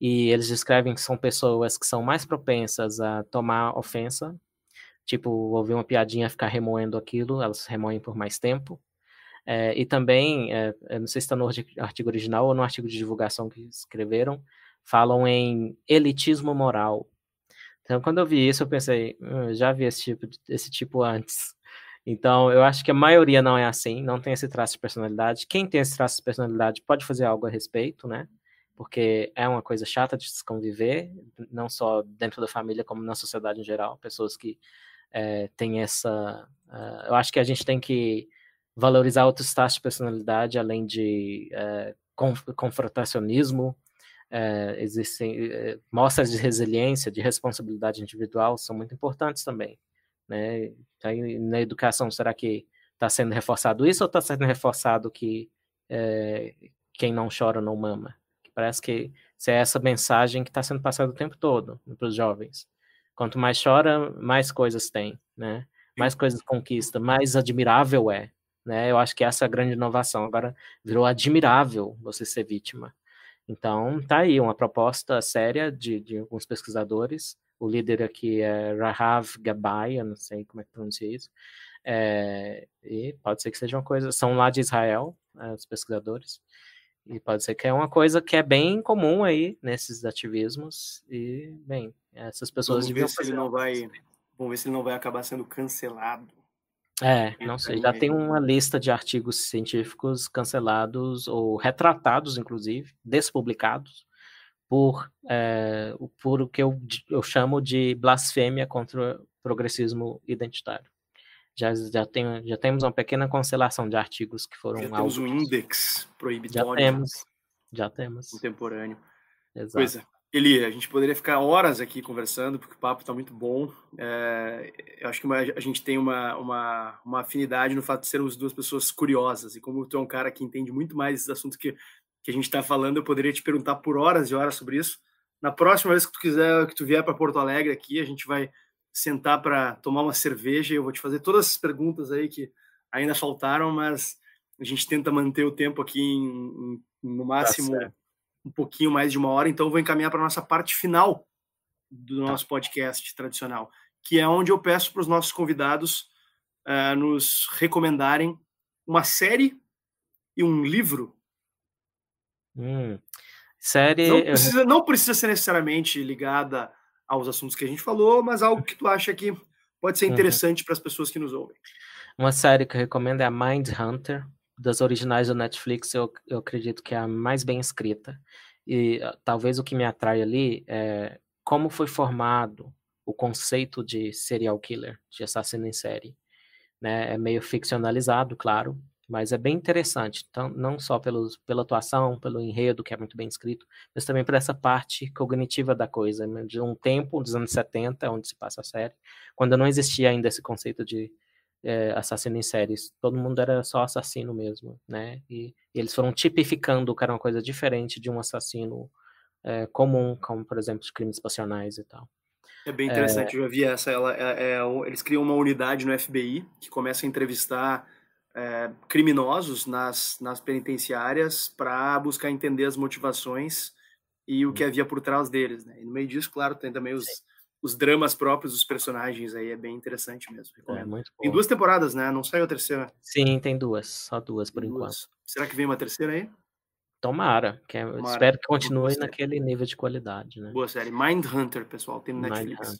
e eles descrevem que são pessoas que são mais propensas a tomar ofensa, tipo, ouvir uma piadinha, ficar remoendo aquilo, elas remoem por mais tempo. É, e também, é, não sei se está no artigo original ou no artigo de divulgação que escreveram, falam em elitismo moral. Então, quando eu vi isso, eu pensei, hum, já vi esse tipo, esse tipo antes. Então, eu acho que a maioria não é assim, não tem esse traço de personalidade. Quem tem esse traço de personalidade pode fazer algo a respeito, né? Porque é uma coisa chata de se conviver, não só dentro da família, como na sociedade em geral. Pessoas que é, têm essa. Uh, eu acho que a gente tem que valorizar outros traços de personalidade, além de é, confrontacionismo, é, existem é, mostras de resiliência, de responsabilidade individual são muito importantes também, né? Aí, na educação, será que está sendo reforçado isso ou está sendo reforçado que é, quem não chora não mama? Parece que é essa mensagem que está sendo passada o tempo todo para os jovens. Quanto mais chora, mais coisas tem, né? Mais coisas conquista, mais admirável é, né? Eu acho que essa é a grande inovação. Agora virou admirável você ser vítima. Então, tá aí uma proposta séria de, de alguns pesquisadores. O líder aqui é Rahav Gabay, eu não sei como é que pronuncia isso. É, e pode ser que seja uma coisa, são lá de Israel, é, os pesquisadores, e pode ser que é uma coisa que é bem comum aí nesses ativismos, e, bem, essas pessoas vamos ver se ele não vai Vamos ver se ele não vai acabar sendo cancelado. É, não sei. Já tem uma lista de artigos científicos cancelados ou retratados, inclusive, despublicados, por, é, por o que eu, eu chamo de blasfêmia contra o progressismo identitário. Já, já, tem, já temos uma pequena constelação de artigos que foram. Já temos um índex proibitório. Já temos. Já temos. Contemporâneo. Exato. Pois é. Eli, a gente poderia ficar horas aqui conversando, porque o papo está muito bom. É, eu acho que uma, a gente tem uma, uma, uma, afinidade no fato de sermos duas pessoas curiosas. E como tu é um cara que entende muito mais esses assuntos que, que a gente está falando, eu poderia te perguntar por horas e horas sobre isso. Na próxima vez que tu quiser, que tu vier para Porto Alegre aqui, a gente vai sentar para tomar uma cerveja e eu vou te fazer todas as perguntas aí que ainda faltaram, mas A gente tenta manter o tempo aqui em, em, no tá máximo tá um pouquinho mais de uma hora, então vou encaminhar para a nossa parte final do tá. nosso podcast tradicional, que é onde eu peço para os nossos convidados uh, nos recomendarem uma série e um livro. Hum. Série. Não precisa, não precisa ser necessariamente ligada aos assuntos que a gente falou, mas algo que tu acha que pode ser uhum. interessante uhum. para as pessoas que nos ouvem. Uma série que eu recomendo é a Mind Hunter, das originais do Netflix, eu, eu acredito que é a mais bem escrita. E uh, talvez o que me atrai ali é como foi formado o conceito de serial killer, de assassino em série. Né? É meio ficcionalizado, claro, mas é bem interessante, então, não só pelos, pela atuação, pelo enredo, que é muito bem escrito, mas também por essa parte cognitiva da coisa, né? de um tempo, dos anos 70, onde se passa a série, quando não existia ainda esse conceito de é, assassino em séries. Todo mundo era só assassino mesmo, né? E, e eles foram tipificando que era uma coisa diferente de um assassino é, comum, como, por exemplo, os crimes passionais e tal. É bem interessante, é... eu já vi essa. Ela, é, é, eles criam uma unidade no FBI que começa a entrevistar é, criminosos nas, nas penitenciárias para buscar entender as motivações e o que uhum. havia por trás deles. Né? E no meio disso, claro, tem também os, os dramas próprios dos personagens aí, é bem interessante mesmo. É, muito bom. Tem duas temporadas, né? Não saiu a terceira. Sim, tem duas, só duas por duas. enquanto. Será que vem uma terceira aí? Tomara, que é, Tomara. espero que continue naquele nível de qualidade, né? Boa série. Mind Hunter, pessoal, tem no Netflix.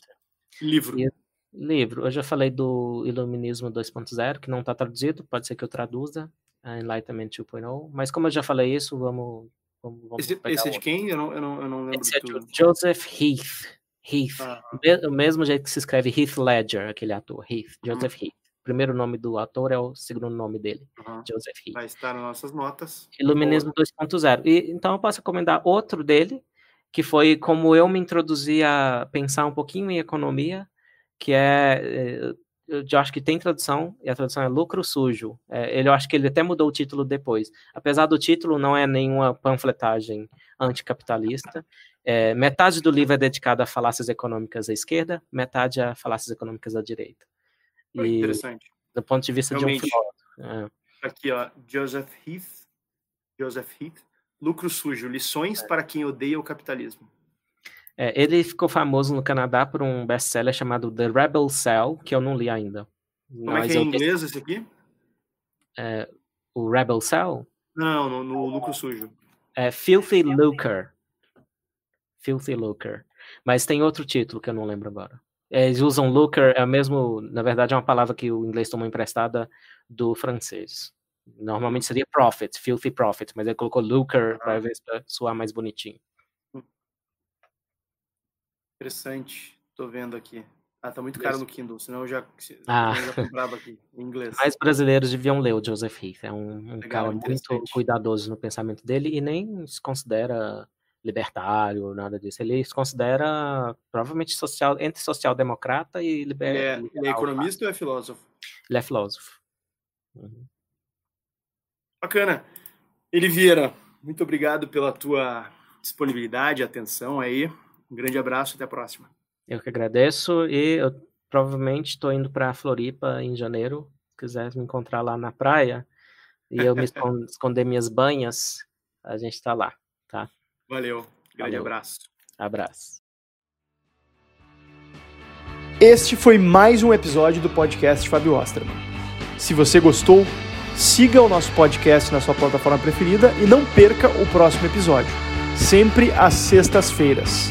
Livro. E, livro. Eu já falei do Iluminismo 2.0, que não está traduzido, pode ser que eu traduza, Enlightenment 2.0, mas como eu já falei isso, vamos... vamos, vamos esse, esse é de quem? Eu não, eu não, eu não lembro Esse é de Joseph Heath. Heath. O mesmo jeito que se escreve Heath Ledger, aquele ator, Heath. Joseph uhum. Heath. O primeiro nome do ator é o segundo nome dele, uhum. Joseph Heath. Vai estar nas nossas notas. Iluminismo 2.0. E então eu posso recomendar outro dele, que foi como eu me introduzi a pensar um pouquinho em economia, que é eh, eu acho que tem tradução, e a tradução é lucro sujo. É, ele, eu acho que ele até mudou o título depois. Apesar do título, não é nenhuma panfletagem anticapitalista. É, metade do livro é dedicado a falácias econômicas à esquerda, metade a falácias econômicas à direita. E, interessante. Do ponto de vista Realmente, de um filósofo. É. Aqui, ó, Joseph Heath, Joseph Heath, Lucro Sujo, lições é. para quem odeia o capitalismo. É, ele ficou famoso no Canadá por um best-seller chamado The Rebel Cell, que eu não li ainda. Como Mas é que é em inglês esse aqui? É, o Rebel Cell? Não, no, no Lucro Sujo. É Filthy Lucre. Filthy Lucre. Mas tem outro título que eu não lembro agora. Eles usam lucre, é mesmo, na verdade é uma palavra que o inglês tomou emprestada do francês. Normalmente seria profit, filthy profit, mas ele colocou lucre para ver soar mais bonitinho. Interessante, tô vendo aqui. Ah, tá muito caro no Kindle, senão eu já, ah. eu já comprava aqui, em inglês. Mais brasileiros deviam ler o Joseph Heath, é um, um Legal, cara muito cuidadoso no pensamento dele e nem se considera libertário, nada disso. Ele se considera provavelmente social, entre social-democrata e liber, ele é, Ele é economista ou é filósofo? Ele é filósofo. Uhum. Bacana. Eli Vieira, muito obrigado pela tua disponibilidade, atenção aí. Um grande abraço e até a próxima. Eu que agradeço e eu provavelmente estou indo para Floripa em janeiro. Se quiser me encontrar lá na praia e eu me esconder minhas banhas, a gente está lá, tá? Valeu. Grande Valeu. abraço. Abraço. Este foi mais um episódio do podcast Fábio Osterman. Se você gostou, siga o nosso podcast na sua plataforma preferida e não perca o próximo episódio, sempre às sextas-feiras.